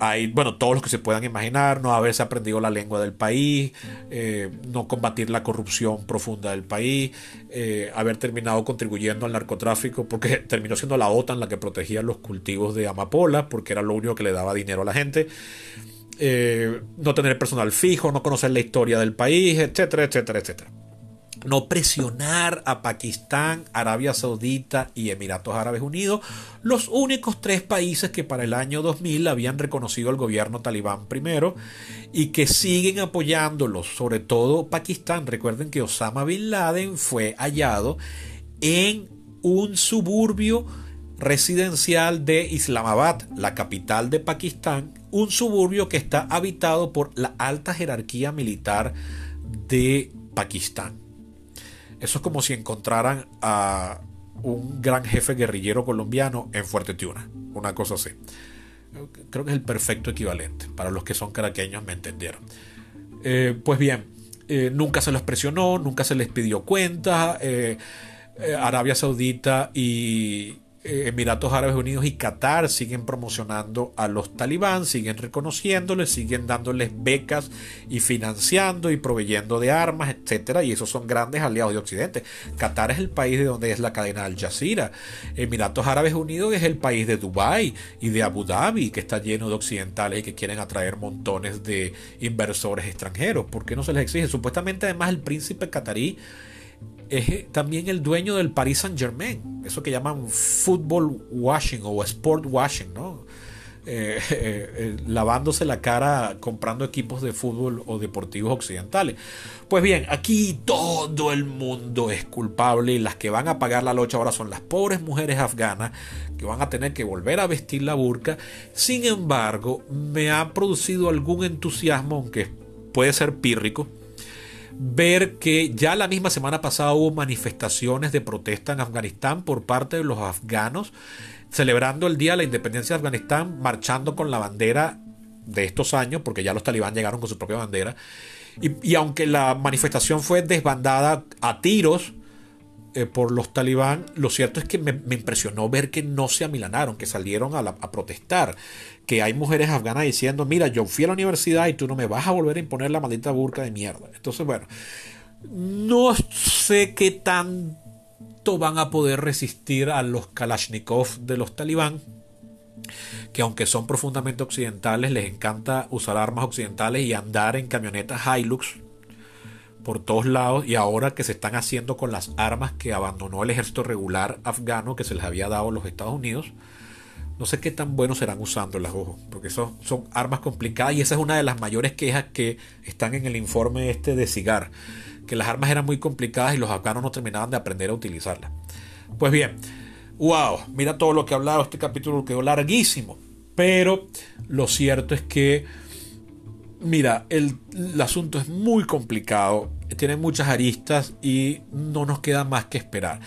Hay, bueno, todos los que se puedan imaginar, no haberse aprendido la lengua del país, eh, no combatir la corrupción profunda del país, eh, haber terminado contribuyendo al narcotráfico, porque terminó siendo la OTAN la que protegía los cultivos de amapola, porque era lo único que le daba dinero a la gente. Eh, no tener personal fijo, no conocer la historia del país, etcétera, etcétera, etcétera no presionar a Pakistán, Arabia Saudita y Emiratos Árabes Unidos, los únicos tres países que para el año 2000 habían reconocido al gobierno talibán primero y que siguen apoyándolos, sobre todo Pakistán. Recuerden que Osama Bin Laden fue hallado en un suburbio residencial de Islamabad, la capital de Pakistán, un suburbio que está habitado por la alta jerarquía militar de Pakistán. Eso es como si encontraran a un gran jefe guerrillero colombiano en Fuerte Tiuna. Una cosa así. Creo que es el perfecto equivalente. Para los que son caraqueños me entendieron. Eh, pues bien, eh, nunca se los presionó, nunca se les pidió cuentas. Eh, Arabia Saudita y, eh, Emiratos Árabes Unidos y Qatar siguen promocionando a los talibán, siguen reconociéndoles, siguen dándoles becas y financiando y proveyendo de armas, etcétera, y esos son grandes aliados de Occidente. Qatar es el país de donde es la cadena Al Jazeera. Emiratos Árabes Unidos es el país de Dubái y de Abu Dhabi, que está lleno de occidentales y que quieren atraer montones de inversores extranjeros. ¿Por qué no se les exige? Supuestamente además el príncipe catarí es también el dueño del Paris Saint Germain, eso que llaman fútbol washing o sport washing, ¿no? Eh, eh, eh, lavándose la cara comprando equipos de fútbol o deportivos occidentales. Pues bien, aquí todo el mundo es culpable y las que van a pagar la locha ahora son las pobres mujeres afganas que van a tener que volver a vestir la burka. Sin embargo, me ha producido algún entusiasmo, aunque puede ser pírrico, ver que ya la misma semana pasada hubo manifestaciones de protesta en Afganistán por parte de los afganos, celebrando el Día de la Independencia de Afganistán, marchando con la bandera de estos años, porque ya los talibán llegaron con su propia bandera. Y, aunque la manifestación fue desbandada a tiros eh, por los talibán, lo cierto es que me, impresionó ver que no se amilanaron, que salieron a, a, protestar, que hay mujeres afganas diciendo, mira, yo fui a la universidad y tú no me vas a volver a imponer la maldita burka de mierda. Entonces, bueno, no sé qué tanto van a poder resistir a los Kalashnikov de los talibán que aunque son profundamente occidentales, les encanta usar armas occidentales y andar en camionetas Hilux por todos lados y ahora que se están haciendo con las armas que abandonó el ejército regular afgano que se les había dado a los Estados Unidos, no sé qué tan buenos serán usando las ojos, porque son, son armas complicadas y esa es una de las mayores quejas que están en el informe este de Cigar, que las armas eran muy complicadas y los afganos no terminaban de aprender a utilizarlas. Pues bien, wow, mira todo lo que he hablado, este capítulo quedó larguísimo, pero lo cierto es que, mira, el, asunto es muy complicado, tiene muchas aristas y no nos queda más que esperar.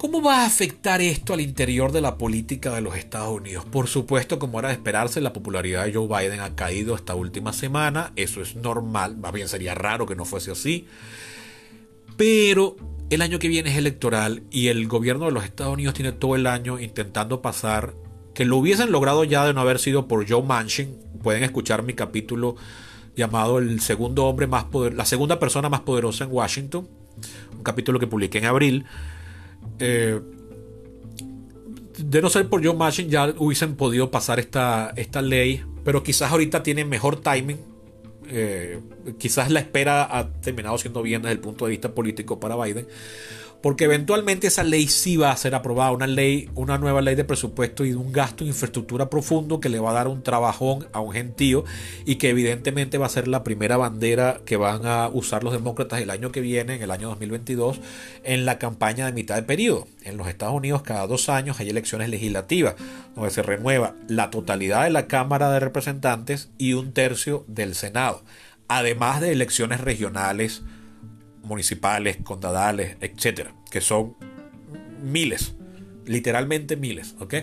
¿Cómo va a afectar esto al interior de la política de los Estados Unidos? Por supuesto, como era de esperarse, la popularidad de Joe Biden ha caído esta última semana. Eso es normal, más bien sería raro que no fuese así. Pero el año que viene es electoral y el gobierno de los Estados Unidos tiene todo el año intentando pasar, que lo hubiesen logrado ya de no haber sido por Joe Manchin. Pueden escuchar mi capítulo llamado El segundo hombre más poder, la segunda persona más poderosa en Washington, un capítulo que publiqué en abril. Eh, de no ser por Joe Manchin ya hubiesen podido pasar esta, esta ley, pero quizás ahorita tienen mejor timing eh, quizás la espera ha terminado siendo bien desde el punto de vista político para Biden, porque eventualmente esa ley sí va a ser aprobada, una ley, una nueva ley de presupuesto y de un gasto en infraestructura profundo que le va a dar un trabajón a un gentío y que evidentemente va a ser la primera bandera que van a usar los demócratas el año que viene, en el año 2022, en la campaña de mitad de periodo. En los Estados Unidos cada dos años hay elecciones legislativas donde se renueva la totalidad de la Cámara de Representantes y un tercio del Senado, además de elecciones regionales municipales, condadales, etcétera, que son miles, literalmente miles, ¿ok?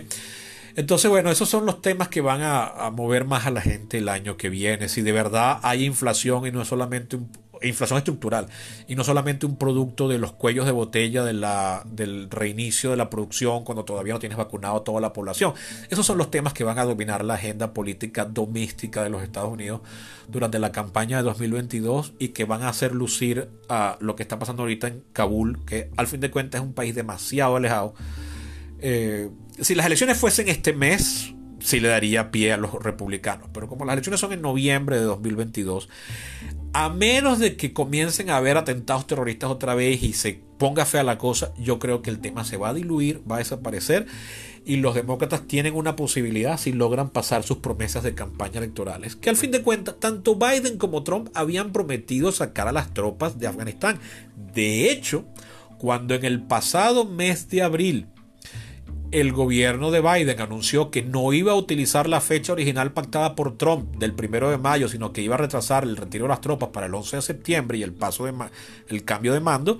Entonces, bueno, esos son los temas que van a, mover más a la gente el año que viene. Si de verdad hay inflación y no es solamente un, inflación estructural y no solamente un producto de los cuellos de botella de la, del reinicio de la producción cuando todavía no tienes vacunado a toda la población. Esos son los temas que van a dominar la agenda política doméstica de los Estados Unidos durante la campaña de 2022 y que van a hacer lucir a lo que está pasando ahorita en Kabul, que al fin de cuentas es un país demasiado alejado. Eh, si las elecciones fuesen este mes, sí le daría pie a los republicanos. Pero como las elecciones son en noviembre de 2022, a menos de que comiencen a haber atentados terroristas otra vez y se ponga fea la cosa, yo creo que el tema se va a diluir, va a desaparecer y los demócratas tienen una posibilidad si logran pasar sus promesas de campaña electorales, que al fin de cuentas tanto Biden como Trump habían prometido sacar a las tropas de Afganistán. De hecho, cuando en el pasado mes de abril el gobierno de Biden anunció que no iba a utilizar la fecha original pactada por Trump del primero de mayo, sino que iba a retrasar el retiro de las tropas para el 11 de septiembre y el paso de el cambio de mando,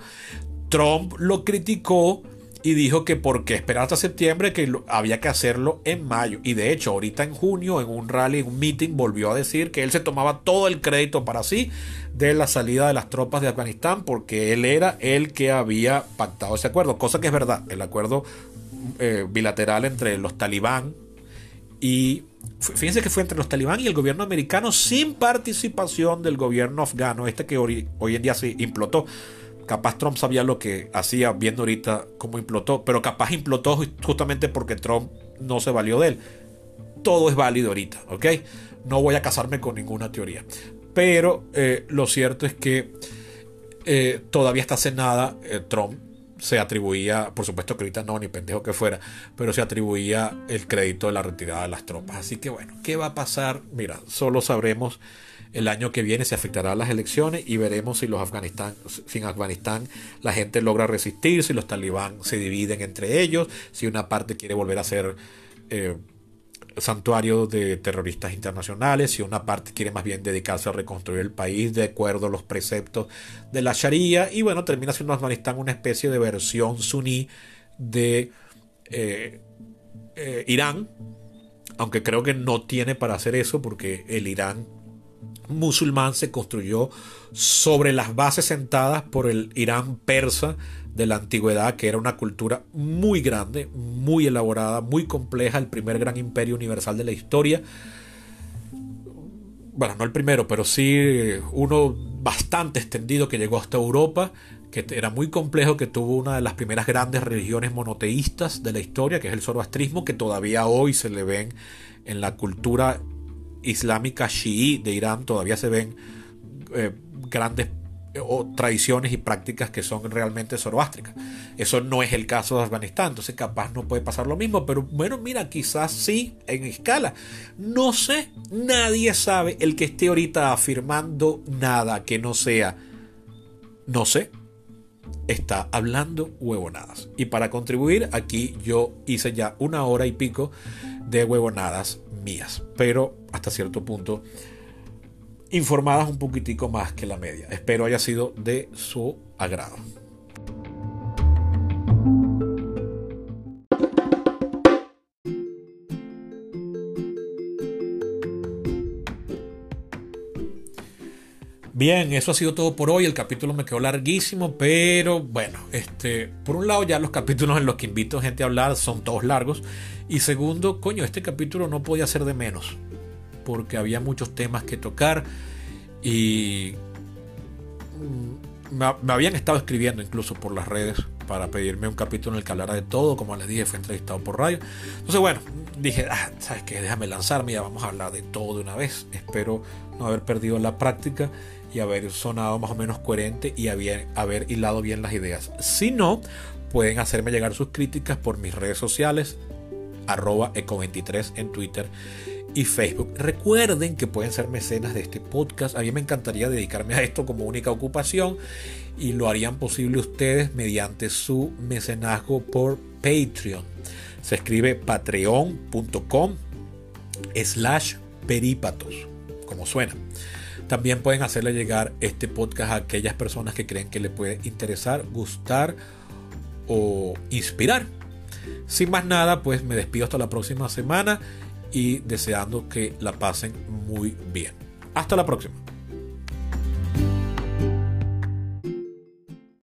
Trump lo criticó y dijo que por qué esperar hasta septiembre que había que hacerlo en mayo. Y de hecho ahorita en junio en un rally en un meeting volvió a decir que él se tomaba todo el crédito para sí de la salida de las tropas de Afganistán porque él era el que había pactado ese acuerdo cosa que es verdad. El acuerdo eh, bilateral entre los talibán y fíjense que fue entre los talibán y el gobierno americano sin participación del gobierno afgano, este que hoy, en día se implotó. Capaz Trump sabía lo que hacía viendo ahorita cómo implotó, pero capaz implotó justamente porque Trump no se valió de él. Todo es válido ahorita, ¿ok? No voy a casarme con ninguna teoría. Pero eh, lo cierto es que eh, todavía está cenada Trump se atribuía, por supuesto que ahorita no, ni pendejo que fuera, pero se atribuía el crédito de la retirada de las tropas. Así que bueno, ¿qué va a pasar? Mira, solo sabremos el año que viene si afectará las elecciones y veremos si los Afganistán, si en Afganistán la gente logra resistir, si los talibán se dividen entre ellos, si una parte quiere volver a ser eh, santuario de terroristas internacionales y una parte quiere más bien dedicarse a reconstruir el país de acuerdo a los preceptos de la Sharia. Y bueno, termina siendo Afganistán una especie de versión suní de eh, eh, Irán, aunque creo que no tiene para hacer eso porque el Irán musulmán se construyó sobre las bases sentadas por el Irán persa de la antigüedad, que era una cultura muy grande, muy elaborada, muy compleja, el primer gran imperio universal de la historia. Bueno, no el primero, pero sí uno bastante extendido que llegó hasta Europa, que era muy complejo, que tuvo una de las primeras grandes religiones monoteístas de la historia, que es el zoroastrismo, que todavía hoy se le ven en la cultura islámica chií de Irán, todavía se ven eh, grandes o tradiciones y prácticas que son realmente zoroástricas. Eso no es el caso de Afganistán, entonces capaz no puede pasar lo mismo, pero bueno, mira, quizás sí en escala. No sé, nadie sabe el que esté ahorita afirmando nada que no sea, no sé, está hablando huevonadas. Y para contribuir, aquí yo hice ya una hora y pico de huevonadas mías, pero hasta cierto punto informadas un poquitico más que la media. Espero haya sido de su agrado. Bien, eso ha sido todo por hoy. El capítulo me quedó larguísimo, pero bueno, este, por un lado ya los capítulos en los que invito a gente a hablar son todos largos y segundo, coño, este capítulo no podía ser de menos porque había muchos temas que tocar y me, habían estado escribiendo incluso por las redes para pedirme un capítulo en el que hablara de todo, como les dije, fue entrevistado por radio. Entonces, bueno, dije, ah, ¿sabes qué? Déjame lanzarme, ya vamos a hablar de todo de una vez. Espero no haber perdido la práctica y haber sonado más o menos coherente y haber, haber hilado bien las ideas. Si no, pueden hacerme llegar sus críticas por mis redes sociales, arroba eco23 en Twitter Facebook. Recuerden que pueden ser mecenas de este podcast. A mí me encantaría dedicarme a esto como única ocupación y lo harían posible ustedes mediante su mecenazgo por Patreon. Se escribe patreon.com slash perípatos, como suena. También pueden hacerle llegar este podcast a aquellas personas que creen que le puede interesar, gustar o inspirar. Sin más nada, pues me despido hasta la próxima semana y deseando que la pasen muy bien. Hasta la próxima.